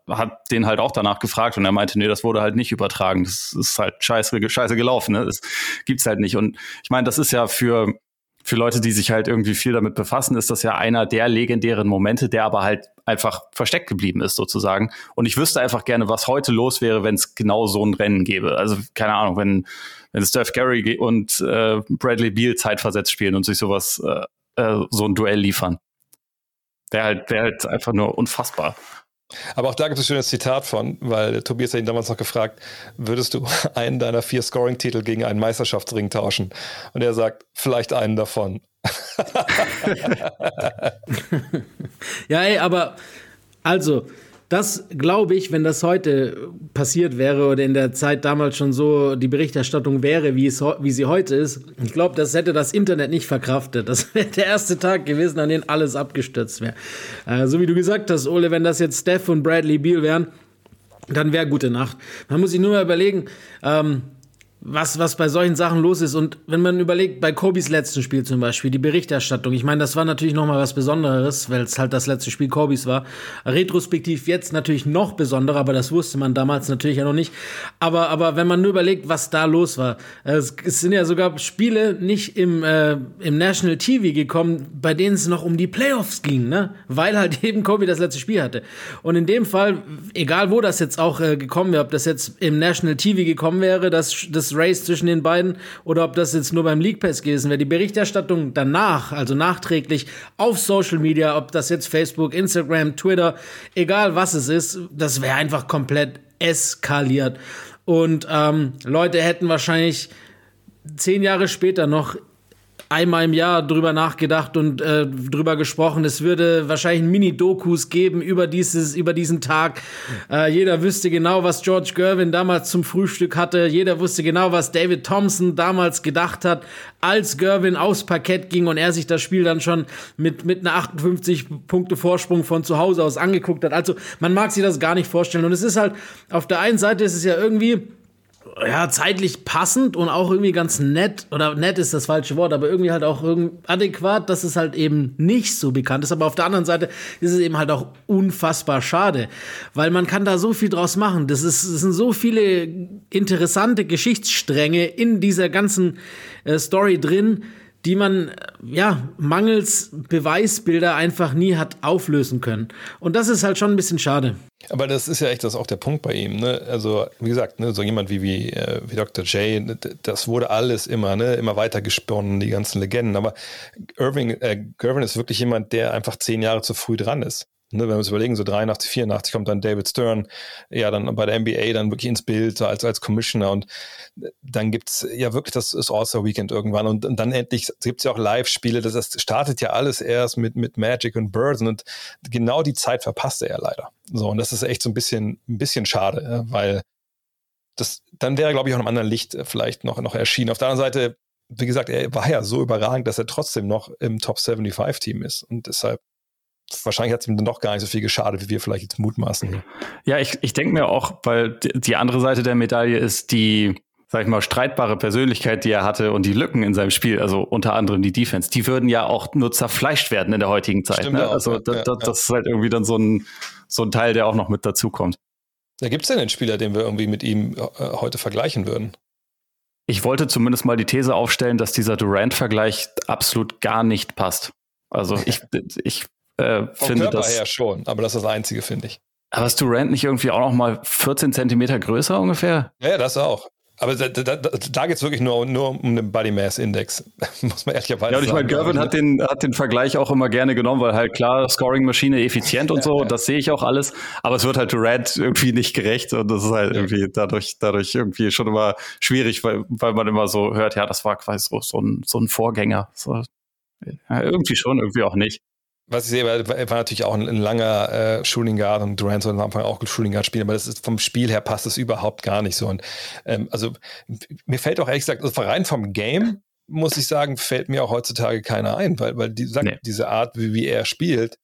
Speaker 4: hab den halt auch danach gefragt und er meinte, nee, das wurde halt nicht übertragen. Das ist halt scheiße, scheiße gelaufen. Ne? Das gibt's halt nicht. Und ich meine, das ist ja für für Leute, die sich halt irgendwie viel damit befassen, ist das ja einer der legendären Momente, der aber halt einfach versteckt geblieben ist, sozusagen. Und ich wüsste einfach gerne, was heute los wäre, wenn es genau so ein Rennen gäbe. Also, keine Ahnung, wenn, wenn Steph Curry und äh, Bradley Beal zeitversetzt spielen und sich sowas, äh, äh, so ein Duell liefern. Wäre halt, wär halt einfach nur unfassbar.
Speaker 3: Aber auch da gibt es ein schönes Zitat von, weil Tobias hat ihn damals noch gefragt, würdest du [LAUGHS] einen deiner vier Scoring-Titel gegen einen Meisterschaftsring tauschen? Und er sagt, vielleicht einen davon. [LAUGHS]
Speaker 2: ja, ey, aber also, das glaube ich, wenn das heute passiert wäre oder in der Zeit damals schon so die Berichterstattung wäre, wie, es, wie sie heute ist, ich glaube, das hätte das Internet nicht verkraftet. Das [LAUGHS] wäre der erste Tag gewesen, an dem alles abgestürzt wäre. Äh, so wie du gesagt hast, Ole, wenn das jetzt Steph und Bradley Beal wären, dann wäre gute Nacht. Man muss sich nur mal überlegen, ähm, was, was bei solchen Sachen los ist. Und wenn man überlegt, bei Kobis letzten Spiel zum Beispiel, die Berichterstattung, ich meine, das war natürlich nochmal was Besonderes, weil es halt das letzte Spiel Kobis war. Retrospektiv jetzt natürlich noch besonderer, aber das wusste man damals natürlich ja noch nicht. Aber, aber wenn man nur überlegt, was da los war, es, es sind ja sogar Spiele nicht im, äh, im National TV gekommen, bei denen es noch um die Playoffs ging, ne? Weil halt [LAUGHS] eben Kobe das letzte Spiel hatte. Und in dem Fall, egal wo das jetzt auch äh, gekommen wäre, ob das jetzt im National TV gekommen wäre, das, das Race zwischen den beiden oder ob das jetzt nur beim League Pass gewesen wäre. Die Berichterstattung danach, also nachträglich auf Social Media, ob das jetzt Facebook, Instagram, Twitter, egal was es ist, das wäre einfach komplett eskaliert. Und ähm, Leute hätten wahrscheinlich zehn Jahre später noch einmal im Jahr drüber nachgedacht und äh, drüber gesprochen. Es würde wahrscheinlich Mini-Dokus geben über dieses, über diesen Tag. Äh, jeder wüsste genau, was George Gervin damals zum Frühstück hatte. Jeder wusste genau, was David Thompson damals gedacht hat, als Gervin aufs Parkett ging und er sich das Spiel dann schon mit, mit einer 58 Punkte Vorsprung von zu Hause aus angeguckt hat. Also man mag sich das gar nicht vorstellen. Und es ist halt, auf der einen Seite ist es ja irgendwie, ja, zeitlich passend und auch irgendwie ganz nett, oder nett ist das falsche Wort, aber irgendwie halt auch irgendwie adäquat, dass es halt eben nicht so bekannt ist. Aber auf der anderen Seite ist es eben halt auch unfassbar schade, weil man kann da so viel draus machen. Das, ist, das sind so viele interessante Geschichtsstränge in dieser ganzen äh, Story drin, die man ja mangels Beweisbilder einfach nie hat auflösen können. Und das ist halt schon ein bisschen schade.
Speaker 3: Aber das ist ja echt das auch der Punkt bei ihm. Ne? Also wie gesagt, ne, so jemand wie, wie, äh, wie Dr. J, das wurde alles immer, ne, immer weiter gesponnen, die ganzen Legenden. Aber Irving, äh, Gervin ist wirklich jemand, der einfach zehn Jahre zu früh dran ist. Ne, wenn wir uns überlegen, so 83, 84 kommt dann David Stern, ja, dann bei der NBA dann wirklich ins Bild als, als Commissioner und dann gibt's ja wirklich das, das All-Star-Weekend irgendwann und, und, dann endlich gibt's ja auch Live-Spiele, das, das startet ja alles erst mit, mit Magic und Birds und genau die Zeit verpasste er leider. So, und das ist echt so ein bisschen, ein bisschen schade, weil das, dann wäre, glaube ich, auch in einem anderen Licht vielleicht noch, noch erschienen. Auf der anderen Seite, wie gesagt, er war ja so überragend, dass er trotzdem noch im Top 75-Team ist und deshalb wahrscheinlich hat es ihm dann doch gar nicht so viel geschadet, wie wir vielleicht jetzt mutmaßen.
Speaker 4: Ja, ich, ich denke mir auch, weil die andere Seite der Medaille ist die, sag ich mal, streitbare Persönlichkeit, die er hatte und die Lücken in seinem Spiel, also unter anderem die Defense, die würden ja auch nur zerfleischt werden in der heutigen Zeit. Ne? Also ja, das, ja, das, ist halt irgendwie dann so ein, so ein Teil, der auch noch mit dazukommt.
Speaker 3: Ja, gibt es denn einen Spieler, den wir irgendwie mit ihm äh, heute vergleichen würden?
Speaker 4: Ich wollte zumindest mal die These aufstellen, dass dieser Durant-Vergleich absolut gar nicht passt. Also ich, [LAUGHS] ich äh, finde Körper das.
Speaker 3: ja schon, aber das ist das Einzige, finde ich.
Speaker 4: Aber ist Durant nicht irgendwie auch noch mal 14 Zentimeter größer ungefähr?
Speaker 3: Ja, das auch. Aber da, da, da geht es wirklich nur, nur um den Body Mass Index, [LAUGHS] muss man ehrlicherweise
Speaker 4: sagen. Ja, und ich meine, Gervin hat den, hat den Vergleich auch immer gerne genommen, weil halt klar, Scoring-Maschine effizient und so, ja, ja. das sehe ich auch alles. Aber es wird halt Durant irgendwie nicht gerecht und das ist halt ja. irgendwie dadurch, dadurch irgendwie schon immer schwierig, weil, weil man immer so hört, ja, das war quasi so, so, ein, so ein Vorgänger. So, irgendwie schon, irgendwie auch nicht
Speaker 3: was ich sehe, war, war natürlich auch ein, ein langer äh, Shooting Guard und Durant soll am Anfang auch Shooting Guard spielen, aber das ist vom Spiel her passt das überhaupt gar nicht so. Und ähm, also mir fällt auch ehrlich gesagt, also rein vom Game muss ich sagen, fällt mir auch heutzutage keiner ein, weil, weil die, nee. diese Art, wie, wie er spielt,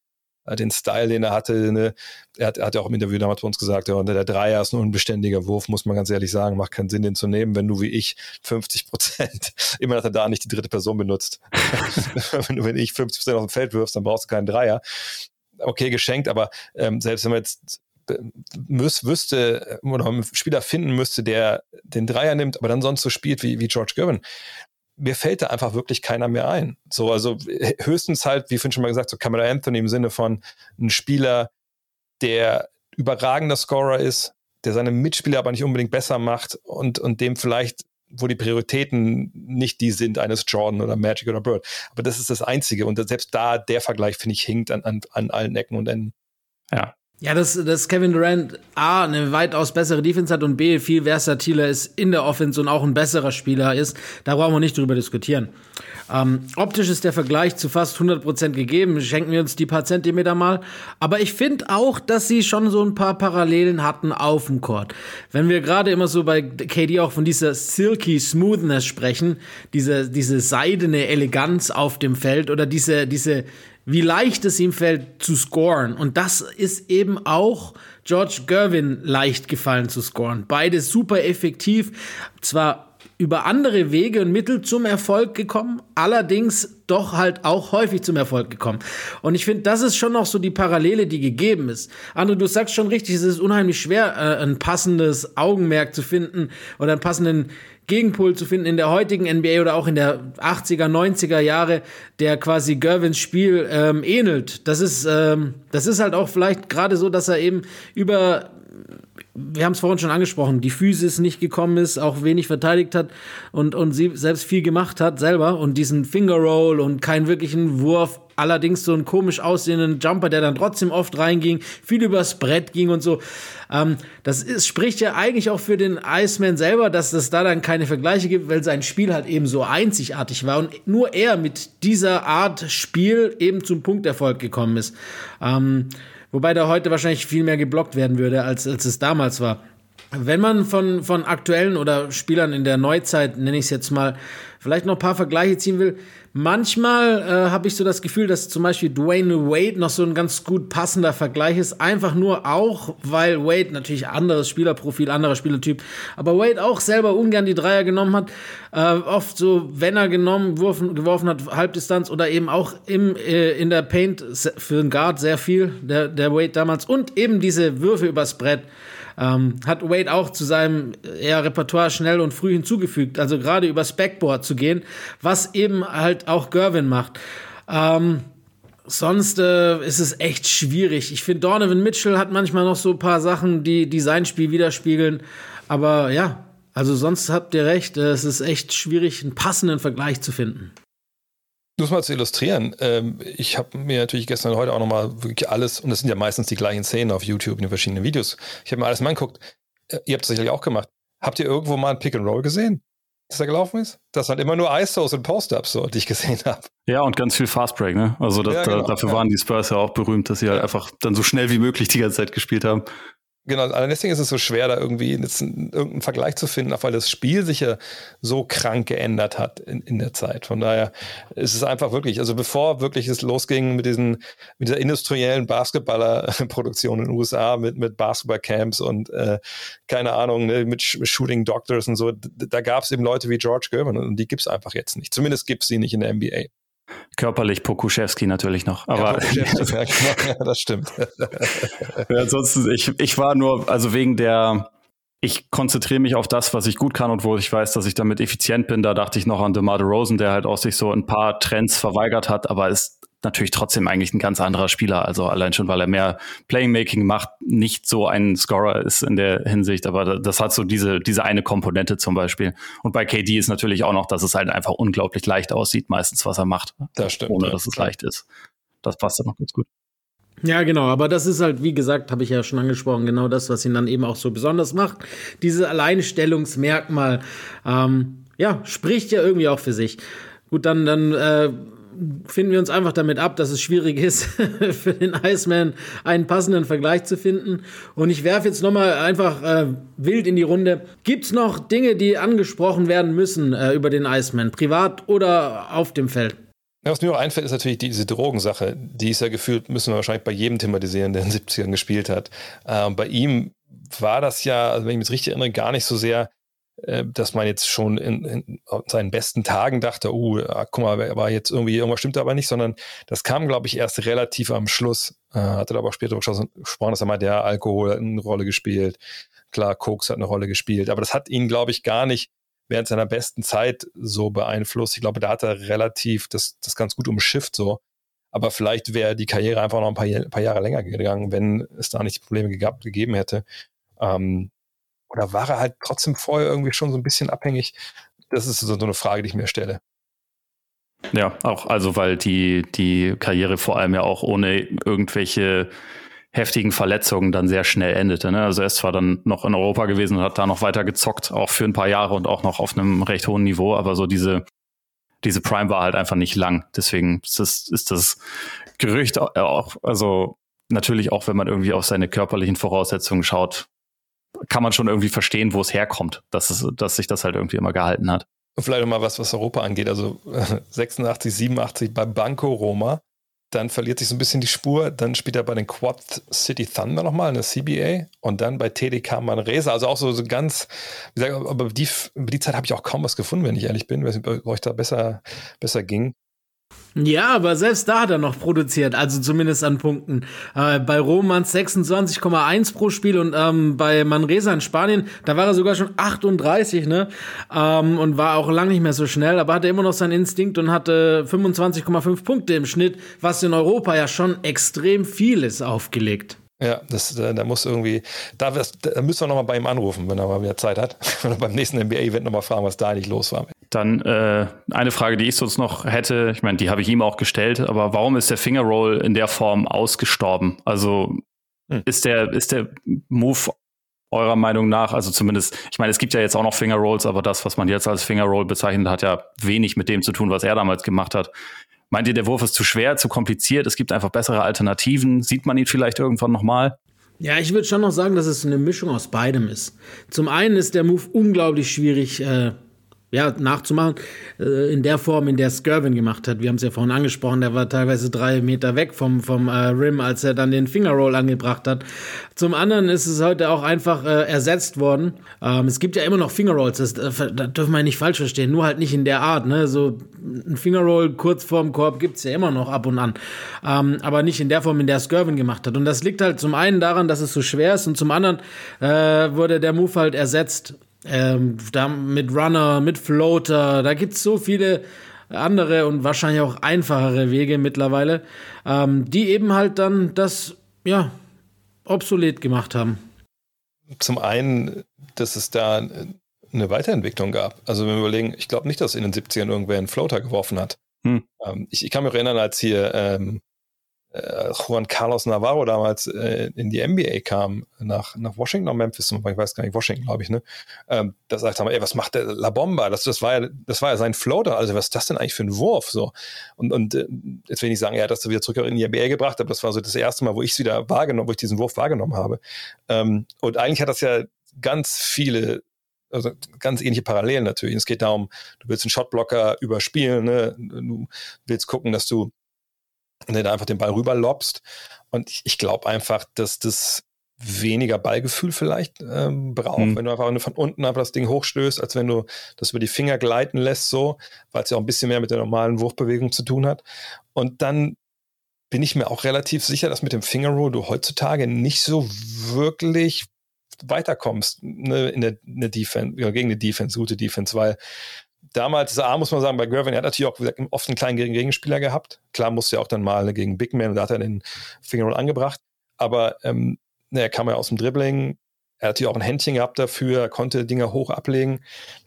Speaker 3: den Style, den er hatte. Ne? Er, hat, er hat ja auch im Interview damals bei uns gesagt, ja, der Dreier ist ein unbeständiger Wurf, muss man ganz ehrlich sagen, macht keinen Sinn, den zu nehmen, wenn du wie ich 50 Prozent, [LAUGHS] immer dass er da nicht die dritte Person benutzt. [LAUGHS] wenn du wenn ich 50 Prozent auf dem Feld wirfst, dann brauchst du keinen Dreier. Okay, geschenkt, aber ähm, selbst wenn man jetzt äh, müß, wüsste äh, oder einen Spieler finden müsste, der den Dreier nimmt, aber dann sonst so spielt wie, wie George Gervin, mir fällt da einfach wirklich keiner mehr ein. So, also höchstens halt, wie vorhin schon mal gesagt, so Kamera Anthony im Sinne von ein Spieler, der überragender Scorer ist, der seine Mitspieler aber nicht unbedingt besser macht und, und dem vielleicht, wo die Prioritäten nicht die sind eines Jordan oder Magic oder Bird. Aber das ist das Einzige. Und selbst da, der Vergleich, finde ich, hinkt an, an, an allen Ecken und Enden.
Speaker 2: Ja, ja, dass, dass Kevin Durant A, eine weitaus bessere Defense hat und B, viel versatiler ist in der Offense und auch ein besserer Spieler ist, da brauchen wir nicht drüber diskutieren. Ähm, optisch ist der Vergleich zu fast 100% gegeben, schenken wir uns die paar Zentimeter mal. Aber ich finde auch, dass sie schon so ein paar Parallelen hatten auf dem Court. Wenn wir gerade immer so bei KD auch von dieser silky Smoothness sprechen, diese, diese seidene Eleganz auf dem Feld oder diese, diese wie leicht es ihm fällt zu scoren. Und das ist eben auch George Gervin leicht gefallen zu scoren. Beide super effektiv, zwar über andere Wege und Mittel zum Erfolg gekommen, allerdings doch halt auch häufig zum Erfolg gekommen. Und ich finde, das ist schon noch so die Parallele, die gegeben ist. André, du sagst schon richtig, es ist unheimlich schwer, äh, ein passendes Augenmerk zu finden oder einen passenden Gegenpol zu finden in der heutigen NBA oder auch in der 80er, 90er Jahre, der quasi Gervins Spiel ähm, ähnelt. Das ist, ähm, das ist halt auch vielleicht gerade so, dass er eben über wir haben es vorhin schon angesprochen, die Physis nicht gekommen ist, auch wenig verteidigt hat und, und sie selbst viel gemacht hat selber und diesen Finger Roll und keinen wirklichen Wurf allerdings so einen komisch aussehenden Jumper, der dann trotzdem oft reinging, viel übers Brett ging und so. Ähm, das ist, spricht ja eigentlich auch für den Iceman selber, dass es da dann keine Vergleiche gibt, weil sein Spiel halt eben so einzigartig war und nur er mit dieser Art Spiel eben zum Punkterfolg gekommen ist. Ähm, wobei da heute wahrscheinlich viel mehr geblockt werden würde, als, als es damals war. Wenn man von, von aktuellen oder Spielern in der Neuzeit, nenne ich es jetzt mal, vielleicht noch ein paar Vergleiche ziehen will, manchmal äh, habe ich so das Gefühl, dass zum Beispiel Dwayne Wade noch so ein ganz gut passender Vergleich ist. Einfach nur auch, weil Wade natürlich anderes Spielerprofil, anderer Spielertyp, aber Wade auch selber ungern die Dreier genommen hat. Äh, oft so, wenn er genommen, geworfen, geworfen hat, Halbdistanz oder eben auch im, äh, in der Paint für den Guard sehr viel, der, der Wade damals. Und eben diese Würfe übers Brett. Ähm, hat Wade auch zu seinem eher Repertoire schnell und früh hinzugefügt, also gerade übers Backboard zu gehen, was eben halt auch Gervin macht. Ähm, sonst äh, ist es echt schwierig. Ich finde, Donovan Mitchell hat manchmal noch so ein paar Sachen, die, die sein Spiel widerspiegeln. Aber ja, also sonst habt ihr recht, es ist echt schwierig, einen passenden Vergleich zu finden.
Speaker 3: Nur mal zu illustrieren, ähm, ich habe mir natürlich gestern und heute auch nochmal wirklich alles, und das sind ja meistens die gleichen Szenen auf YouTube in den verschiedenen Videos, ich habe mir alles mal angeguckt. Äh, ihr habt es sicherlich auch gemacht. Habt ihr irgendwo mal ein Pick and Roll gesehen? dass er gelaufen ist? Das sind immer nur ISOs und Post-Ups, so, die ich gesehen habe.
Speaker 4: Ja, und ganz viel Fastbreak, ne? Also das, ja, genau, dafür ja. waren die Spurs ja auch berühmt, dass sie halt einfach dann so schnell wie möglich die ganze Zeit gespielt haben.
Speaker 3: Genau, also deswegen ist es so schwer, da irgendwie jetzt irgendeinen Vergleich zu finden, auch weil das Spiel sich ja so krank geändert hat in, in der Zeit. Von daher ist es einfach wirklich, also bevor wirklich es losging mit diesen, mit dieser industriellen Basketballerproduktion in den USA, mit, mit Basketballcamps und äh, keine Ahnung, ne, mit Shooting Doctors und so, da gab es eben Leute wie George Gervin und die gibt es einfach jetzt nicht. Zumindest gibt es sie nicht in der NBA.
Speaker 4: Körperlich Pokuschewski natürlich noch. Aber ja, [LAUGHS]
Speaker 3: ja, das stimmt.
Speaker 4: ja, ansonsten, ich, ich war nur, also wegen der, ich konzentriere mich auf das, was ich gut kann und wo ich weiß, dass ich damit effizient bin. Da dachte ich noch an DeMar Rosen, der halt auch sich so ein paar Trends verweigert hat, aber ist natürlich trotzdem eigentlich ein ganz anderer Spieler. Also allein schon, weil er mehr Playmaking macht, nicht so ein Scorer ist in der Hinsicht, aber das hat so diese, diese eine Komponente zum Beispiel. Und bei KD ist natürlich auch noch, dass es halt einfach unglaublich leicht aussieht, meistens, was er macht.
Speaker 3: Das stimmt.
Speaker 4: Ohne, dass es leicht ist. Das passt dann noch ganz gut.
Speaker 2: Ja, genau, aber das ist halt, wie gesagt, habe ich ja schon angesprochen, genau das, was ihn dann eben auch so besonders macht. Dieses Alleinstellungsmerkmal, ähm, ja, spricht ja irgendwie auch für sich. Gut, dann, dann äh, finden wir uns einfach damit ab, dass es schwierig ist, [LAUGHS] für den Iceman einen passenden Vergleich zu finden. Und ich werfe jetzt nochmal einfach äh, wild in die Runde. Gibt es noch Dinge, die angesprochen werden müssen äh, über den Iceman, privat oder auf dem Feld?
Speaker 3: Ja, was mir auch einfällt, ist natürlich diese Drogensache. Die ist ja gefühlt, müssen wir wahrscheinlich bei jedem thematisieren, der in den 70ern gespielt hat. Äh, bei ihm war das ja, also wenn ich mich richtig erinnere, gar nicht so sehr dass man jetzt schon in, in, seinen besten Tagen dachte, uh, guck mal, war jetzt irgendwie, irgendwas stimmt aber nicht, sondern das kam, glaube ich, erst relativ am Schluss. Äh, hatte aber auch später gesprochen, dass er mal der Alkohol hat eine Rolle gespielt. Klar, Koks hat eine Rolle gespielt, aber das hat ihn, glaube ich, gar nicht während seiner besten Zeit so beeinflusst. Ich glaube, da hat er relativ das, das ganz gut umschifft so. Aber vielleicht wäre die Karriere einfach noch ein paar, paar Jahre länger gegangen, wenn es da nicht die Probleme gegab, gegeben hätte. Ähm, oder war er halt trotzdem vorher irgendwie schon so ein bisschen abhängig? Das ist so, eine Frage, die ich mir stelle.
Speaker 4: Ja, auch, also weil die, die Karriere vor allem ja auch ohne irgendwelche heftigen Verletzungen dann sehr schnell endete. Ne? Also er ist zwar dann noch in Europa gewesen und hat da noch weiter gezockt, auch für ein paar Jahre und auch noch auf einem recht hohen Niveau, aber so diese, diese Prime war halt einfach nicht lang. Deswegen ist das, ist das Gerücht auch, also natürlich auch, wenn man irgendwie auf seine körperlichen Voraussetzungen schaut, kann man schon irgendwie verstehen, wo es herkommt, dass, es, dass sich das halt irgendwie immer gehalten hat.
Speaker 3: Und vielleicht mal was, was Europa angeht. Also [LAUGHS] 86, 87 bei Banco Roma. Dann verliert sich so ein bisschen die Spur. Dann spielt er bei den Quad City Thunder nochmal in der CBA und dann bei TDK Manresa. Also auch so, so ganz, wie gesagt, aber die, über die Zeit habe ich auch kaum was gefunden, wenn ich ehrlich bin, weil es euch da besser, besser ging.
Speaker 2: Ja, aber selbst da hat er noch produziert, also zumindest an Punkten. Äh, bei Romans 26,1 pro Spiel und ähm, bei Manresa in Spanien, da war er sogar schon 38, ne? Ähm, und war auch lang nicht mehr so schnell, aber hatte immer noch seinen Instinkt und hatte 25,5 Punkte im Schnitt, was in Europa ja schon extrem viel ist aufgelegt.
Speaker 3: Ja, das, da, da muss irgendwie, da, da müssen wir nochmal bei ihm anrufen, wenn er mal wieder Zeit hat. [LAUGHS] Oder beim nächsten NBA-Event nochmal fragen, was da eigentlich los war.
Speaker 4: Dann äh, eine Frage, die ich sonst noch hätte, ich meine, die habe ich ihm auch gestellt, aber warum ist der Finger Roll in der Form ausgestorben? Also hm. ist der, ist der Move eurer Meinung nach, also zumindest, ich meine, es gibt ja jetzt auch noch Finger Rolls, aber das, was man jetzt als Finger Roll bezeichnet, hat ja wenig mit dem zu tun, was er damals gemacht hat. Meint ihr, der Wurf ist zu schwer, zu kompliziert? Es gibt einfach bessere Alternativen. Sieht man ihn vielleicht irgendwann nochmal?
Speaker 2: Ja, ich würde schon noch sagen, dass es eine Mischung aus beidem ist. Zum einen ist der Move unglaublich schwierig äh, ja, nachzumachen, äh, in der Form, in der Skirvin gemacht hat. Wir haben es ja vorhin angesprochen, der war teilweise drei Meter weg vom, vom äh, Rim, als er dann den Fingerroll angebracht hat. Zum anderen ist es heute auch einfach äh, ersetzt worden. Ähm, es gibt ja immer noch Fingerrolls, das, äh, das dürfen wir nicht falsch verstehen, nur halt nicht in der Art. Ne? So ein Fingerroll kurz vorm Korb gibt's ja immer noch ab und an, ähm, aber nicht in der Form, in der Skirvin gemacht hat. Und das liegt halt zum einen daran, dass es so schwer ist und zum anderen äh, wurde der Move halt ersetzt ähm, da mit Runner, mit Floater, da gibt es so viele andere und wahrscheinlich auch einfachere Wege mittlerweile, ähm, die eben halt dann das, ja, obsolet gemacht haben.
Speaker 3: Zum einen, dass es da eine Weiterentwicklung gab. Also wenn wir überlegen, ich glaube nicht, dass in den 70ern irgendwer einen Floater geworfen hat. Hm. Ähm, ich, ich, kann mich erinnern, als hier ähm, äh, Juan Carlos Navarro damals äh, in die NBA kam, nach, nach Washington oder Memphis, ich weiß gar nicht, Washington, glaube ich, ne? Ähm, da sagt er, ey, was macht der La Bomba? Das, das, war ja, das war ja sein Floater, also was ist das denn eigentlich für ein Wurf? So. Und, und äh, jetzt will ich sagen, er hat das wieder zurück in die NBA gebracht, aber das war so das erste Mal, wo ich es wieder wahrgenommen, wo ich diesen Wurf wahrgenommen habe. Ähm, und eigentlich hat das ja ganz viele also ganz ähnliche Parallelen natürlich. Es geht darum, du willst einen Shotblocker überspielen, ne? du willst gucken, dass du und ne, da einfach den Ball rüber lobst. Und ich, ich glaube einfach, dass das weniger Ballgefühl vielleicht ähm, braucht, hm. wenn du einfach von unten einfach das Ding hochstößt, als wenn du das über die Finger gleiten lässt, so, weil es ja auch ein bisschen mehr mit der normalen Wurfbewegung zu tun hat. Und dann bin ich mir auch relativ sicher, dass mit dem Finger Roll du heutzutage nicht so wirklich weiterkommst ne, in, der, in der Defense, ja, gegen eine Defense, gute Defense, weil damals, A, muss man sagen, bei Gervin, er hat natürlich auch gesagt, oft einen kleinen Gegenspieler gehabt. Klar musste er auch dann mal gegen Big Man und da hat er den Fingerroll angebracht. Aber ähm, er kam ja aus dem Dribbling. Er hat ja auch ein Händchen gehabt dafür, konnte Dinge hoch ablegen.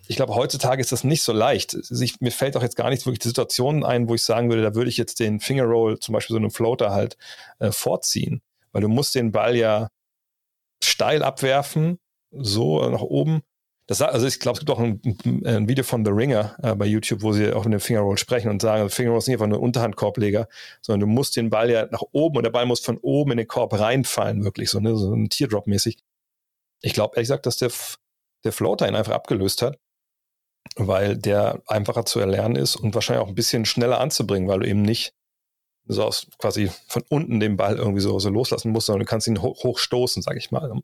Speaker 3: Ich glaube, heutzutage ist das nicht so leicht. Ich, mir fällt auch jetzt gar nicht wirklich die Situation ein, wo ich sagen würde, da würde ich jetzt den Fingerroll, zum Beispiel so einen Floater halt äh, vorziehen. Weil du musst den Ball ja steil abwerfen, so nach oben das, also ich glaube, es gibt auch ein, ein, Video von The Ringer äh, bei YouTube, wo sie auch mit dem Fingerroll sprechen und sagen, Fingerroll ist nicht einfach nur ein Unterhandkorbleger, sondern du musst den Ball ja nach oben und der Ball muss von oben in den Korb reinfallen, wirklich so, ne, so ein Teardrop-mäßig. Ich glaube ehrlich gesagt, dass der, der Floater ihn einfach abgelöst hat, weil der einfacher zu erlernen ist und wahrscheinlich auch ein bisschen schneller anzubringen, weil du eben nicht so aus quasi von unten den Ball irgendwie so, so loslassen musst, sondern du kannst ihn hoch, hochstoßen, sag ich mal.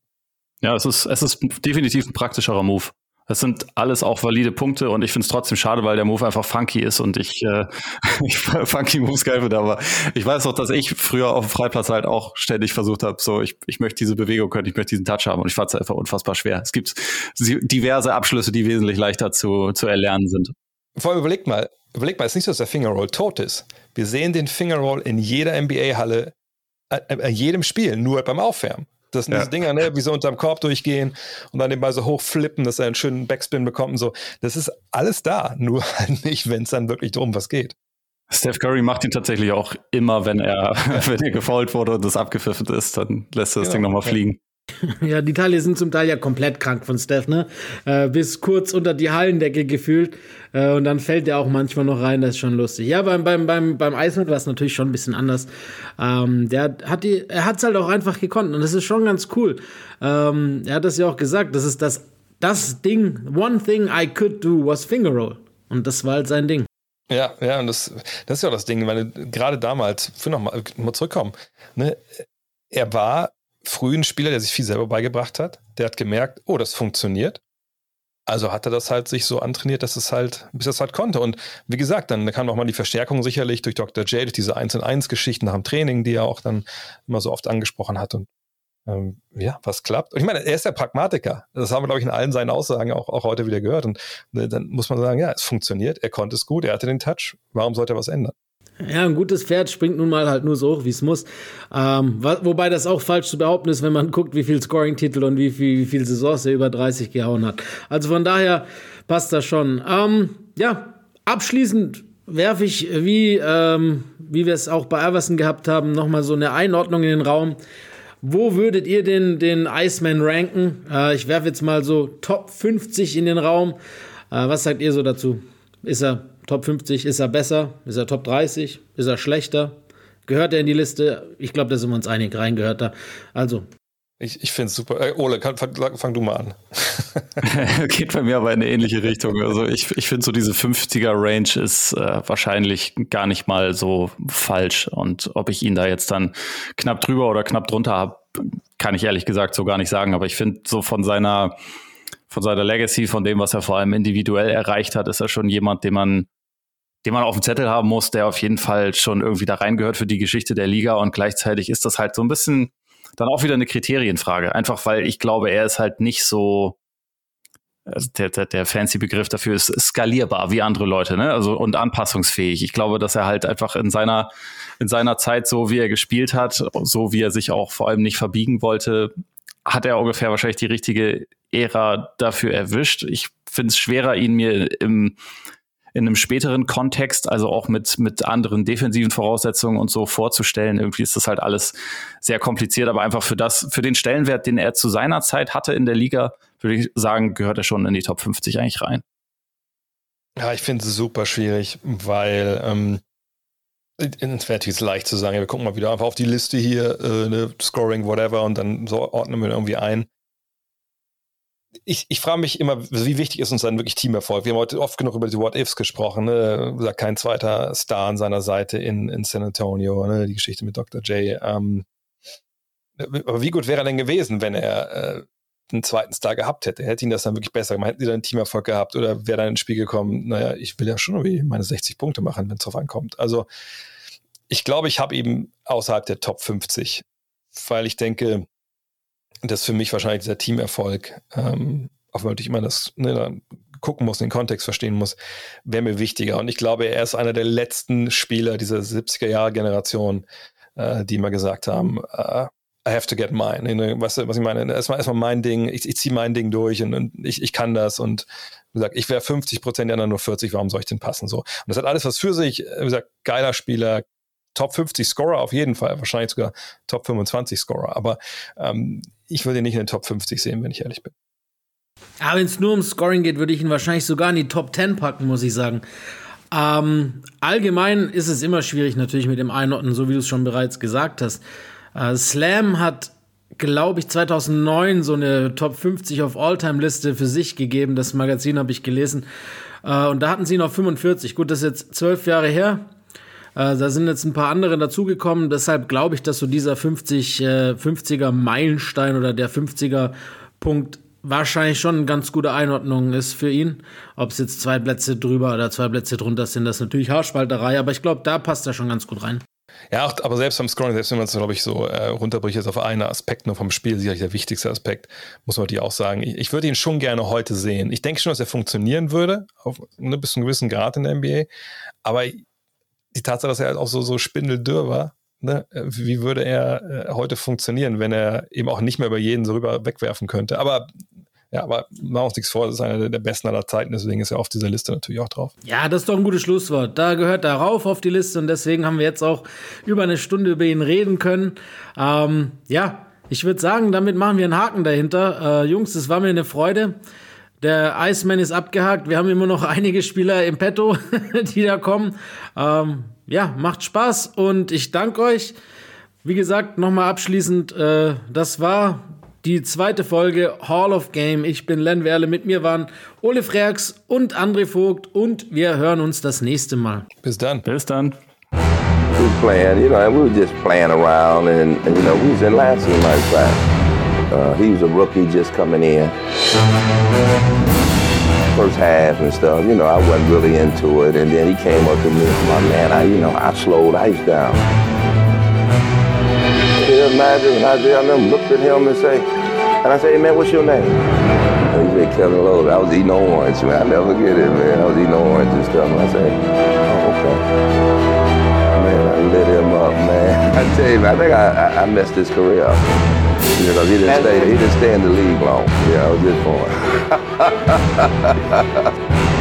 Speaker 4: Ja, es ist, es ist definitiv ein praktischerer Move. Es sind alles auch valide Punkte und ich finde es trotzdem schade, weil der Move einfach funky ist und ich, äh, [LAUGHS] ich funky Moves geil finde. Aber ich weiß auch, dass ich früher auf dem Freiplatz halt auch ständig versucht habe, so ich, ich möchte diese Bewegung können, ich möchte diesen Touch haben und ich fand es einfach unfassbar schwer. Es gibt diverse Abschlüsse, die wesentlich leichter zu, zu erlernen sind.
Speaker 3: Vor allem überlegt mal, überlegt mal, es ist nicht so, dass der Fingerroll tot ist. Wir sehen den Fingerroll in jeder NBA-Halle, äh, äh, jedem Spiel, nur beim Aufwärmen. Das sind ja. diese Dinger, ne, wie so unterm Korb durchgehen und dann den Ball so hochflippen, dass er einen schönen Backspin bekommt und so. Das ist alles da, [LAUGHS] nur halt nicht, wenn es dann wirklich drum was geht.
Speaker 4: Steph Curry macht ihn tatsächlich auch immer, wenn er, [LAUGHS] wenn er gefault wurde und das abgepfiffen ist, dann lässt er das genau. Ding nochmal fliegen. [LAUGHS]
Speaker 2: Ja, die Teile sind zum Teil ja komplett krank von Steph, ne? Äh, bis kurz unter die Hallendecke gefühlt. Äh, und dann fällt der auch manchmal noch rein, das ist schon lustig. Ja, beim, beim, beim, beim Eismet war es natürlich schon ein bisschen anders. Ähm, der hat die, er hat es halt auch einfach gekonnt und das ist schon ganz cool. Ähm, er hat das ja auch gesagt, das ist das, das Ding, one thing I could do was finger roll. Und das war halt sein Ding.
Speaker 3: Ja, ja, und das, das ist ja auch das Ding, weil gerade damals, für nochmal mal zurückkommen, ne, er war frühen Spieler, der sich viel selber beigebracht hat. Der hat gemerkt, oh, das funktioniert. Also hat er das halt sich so antrainiert, dass es halt, bis er es halt konnte. Und wie gesagt, dann kam auch mal die Verstärkung sicherlich durch Dr. J, durch diese 1 in 1 Geschichten nach dem Training, die er auch dann immer so oft angesprochen hat. Und ähm, ja, was klappt. Und ich meine, er ist der Pragmatiker. Das haben wir, glaube ich, in allen seinen Aussagen auch, auch heute wieder gehört. Und äh, dann muss man sagen, ja, es funktioniert, er konnte es gut, er hatte den Touch. Warum sollte er was ändern?
Speaker 2: Ja, ein gutes Pferd springt nun mal halt nur so hoch, wie es muss. Ähm, wobei das auch falsch zu behaupten ist, wenn man [LAUGHS] guckt, wie viel Scoring-Titel und wie viel, wie viel Saisons er über 30 gehauen hat. Also von daher passt das schon. Ähm, ja, abschließend werfe ich, wie, ähm, wie wir es auch bei Everson gehabt haben, nochmal so eine Einordnung in den Raum. Wo würdet ihr den, den Iceman ranken? Äh, ich werfe jetzt mal so Top 50 in den Raum. Äh, was sagt ihr so dazu? Ist er Top 50? Ist er besser? Ist er Top 30? Ist er schlechter? Gehört er in die Liste? Ich glaube, da sind wir uns einig, reingehört da. Also,
Speaker 3: ich, ich finde es super. Äh, Ole, kann, fang, fang, du mal an. [LAUGHS] [LAUGHS]
Speaker 4: Geht bei mir aber in eine ähnliche Richtung. Also ich, ich finde so diese 50er-Range ist äh, wahrscheinlich gar nicht mal so falsch. Und ob ich ihn da jetzt dann knapp drüber oder knapp drunter habe, kann ich ehrlich gesagt so gar nicht sagen. Aber ich finde so von seiner, von seiner Legacy, von dem, was er vor allem individuell erreicht hat, ist er schon jemand, den man den man auf dem Zettel haben muss, der auf jeden Fall schon irgendwie da reingehört für die Geschichte der Liga und gleichzeitig ist das halt so ein bisschen dann auch wieder eine Kriterienfrage. Einfach weil ich glaube, er ist halt nicht so, also der, der, der fancy Begriff dafür ist skalierbar wie andere Leute, ne? Also und anpassungsfähig. Ich glaube, dass er halt einfach in seiner, in seiner Zeit, so wie er gespielt hat, so wie er sich auch vor allem nicht verbiegen wollte, hat er ungefähr wahrscheinlich die richtige Ära dafür erwischt. Ich finde es schwerer, ihn mir im in einem späteren Kontext, also auch mit, mit anderen defensiven Voraussetzungen und so vorzustellen. Irgendwie ist das halt alles sehr kompliziert, aber einfach für das, für den Stellenwert, den er zu seiner Zeit hatte in der Liga, würde ich sagen, gehört er schon in die Top 50 eigentlich rein.
Speaker 3: Ja, ich finde es super schwierig, weil ähm, es wäre natürlich leicht zu sagen, wir gucken mal wieder einfach auf die Liste hier, äh, ne, Scoring, whatever, und dann so ordnen wir irgendwie ein ich, ich frage mich immer, wie wichtig ist uns dann wirklich Teamerfolg? Wir haben heute oft genug über die What-Ifs gesprochen. Ne? Kein zweiter Star an seiner Seite in, in San Antonio, ne? die Geschichte mit Dr. J. Ähm, aber wie gut wäre er denn gewesen, wenn er äh, einen zweiten Star gehabt hätte? Hätte ihn das dann wirklich besser gemacht? Hätten sie dann einen Teamerfolg gehabt oder wäre dann ins Spiel gekommen, naja, ich will ja schon irgendwie meine 60 Punkte machen, wenn es drauf ankommt. Also ich glaube, ich habe ihn außerhalb der Top 50, weil ich denke, das ist für mich wahrscheinlich dieser Teamerfolg, ähm, auch wenn natürlich immer das ne, gucken muss, den Kontext verstehen muss, wäre mir wichtiger. Und ich glaube, er ist einer der letzten Spieler dieser 70er-Jahre-Generation, äh, die immer gesagt haben, uh, I have to get mine. Ne, weißt du, was ich meine? Erstmal, erstmal mein Ding, ich, ich ziehe mein Ding durch und, und, ich, ich kann das. Und wie gesagt, ich wäre 50 Prozent, die anderen nur 40, warum soll ich denn passen? So. Und das hat alles was für sich. Wie gesagt, geiler Spieler, Top 50 Scorer auf jeden Fall, wahrscheinlich sogar Top 25 Scorer. Aber ähm, ich würde ihn nicht in den Top 50 sehen, wenn ich ehrlich bin.
Speaker 2: Aber wenn es nur um Scoring geht, würde ich ihn wahrscheinlich sogar in die Top 10 packen, muss ich sagen. Ähm, allgemein ist es immer schwierig natürlich mit dem Einordnen, so wie du es schon bereits gesagt hast. Äh, Slam hat, glaube ich, 2009 so eine Top 50 auf All-Time-Liste für sich gegeben. Das Magazin habe ich gelesen. Äh, und da hatten sie noch 45. Gut, das ist jetzt zwölf Jahre her. Äh, da sind jetzt ein paar andere dazugekommen. Deshalb glaube ich, dass so dieser 50, äh, 50er Meilenstein oder der 50er Punkt wahrscheinlich schon eine ganz gute Einordnung ist für ihn. Ob es jetzt zwei Plätze drüber oder zwei Plätze drunter sind, das ist natürlich Haarspalterei, aber ich glaube, da passt er schon ganz gut rein.
Speaker 3: Ja, aber selbst beim Scrolling, selbst wenn man es, glaube ich, so äh, runterbricht jetzt auf einen Aspekt nur vom Spiel, sicherlich der wichtigste Aspekt, muss man natürlich auch sagen. Ich, ich würde ihn schon gerne heute sehen. Ich denke schon, dass er funktionieren würde, auf ne, bis zu einem gewissen Grad in der NBA. Aber die Tatsache, dass er halt auch so, so spindeldürr war, ne? wie würde er äh, heute funktionieren, wenn er eben auch nicht mehr über jeden so rüber wegwerfen könnte. Aber ja, aber machen uns nichts vor, das ist einer der besten aller Zeiten, deswegen ist er auf dieser Liste natürlich auch drauf.
Speaker 2: Ja, das ist doch ein gutes Schlusswort. Da gehört er rauf auf die Liste und deswegen haben wir jetzt auch über eine Stunde über ihn reden können. Ähm, ja, ich würde sagen, damit machen wir einen Haken dahinter. Äh, Jungs, es war mir eine Freude. Der Iceman ist abgehakt. Wir haben immer noch einige Spieler im Petto, [LAUGHS] die da kommen. Ähm, ja, macht Spaß und ich danke euch. Wie gesagt, nochmal abschließend, äh, das war die zweite Folge Hall of Game. Ich bin Len Werle, mit mir waren Ole Freaks und André Vogt und wir hören uns das nächste Mal.
Speaker 3: Bis dann.
Speaker 4: Bis dann.
Speaker 5: We were playing, you know, we were just playing around and, and you know, we was in Lansing like that. Uh, he was a rookie just coming in. First half and stuff, you know, I wasn't really into it. And then he came up to me, my man, I, you know, I slowed ice down. Can you imagine? I, I remember looked at him and say, and I said, hey, man, what's your name? And he said, Kevin Lowe. I was eating orange, man. I never get it, man. I was eating orange and stuff. And I said, oh, okay. Man, I lit him up, man. [LAUGHS] I tell you, man, I think I, I, I messed his career up. Because he didn't stay, he didn't stay in the league long. Yeah, I was good for him.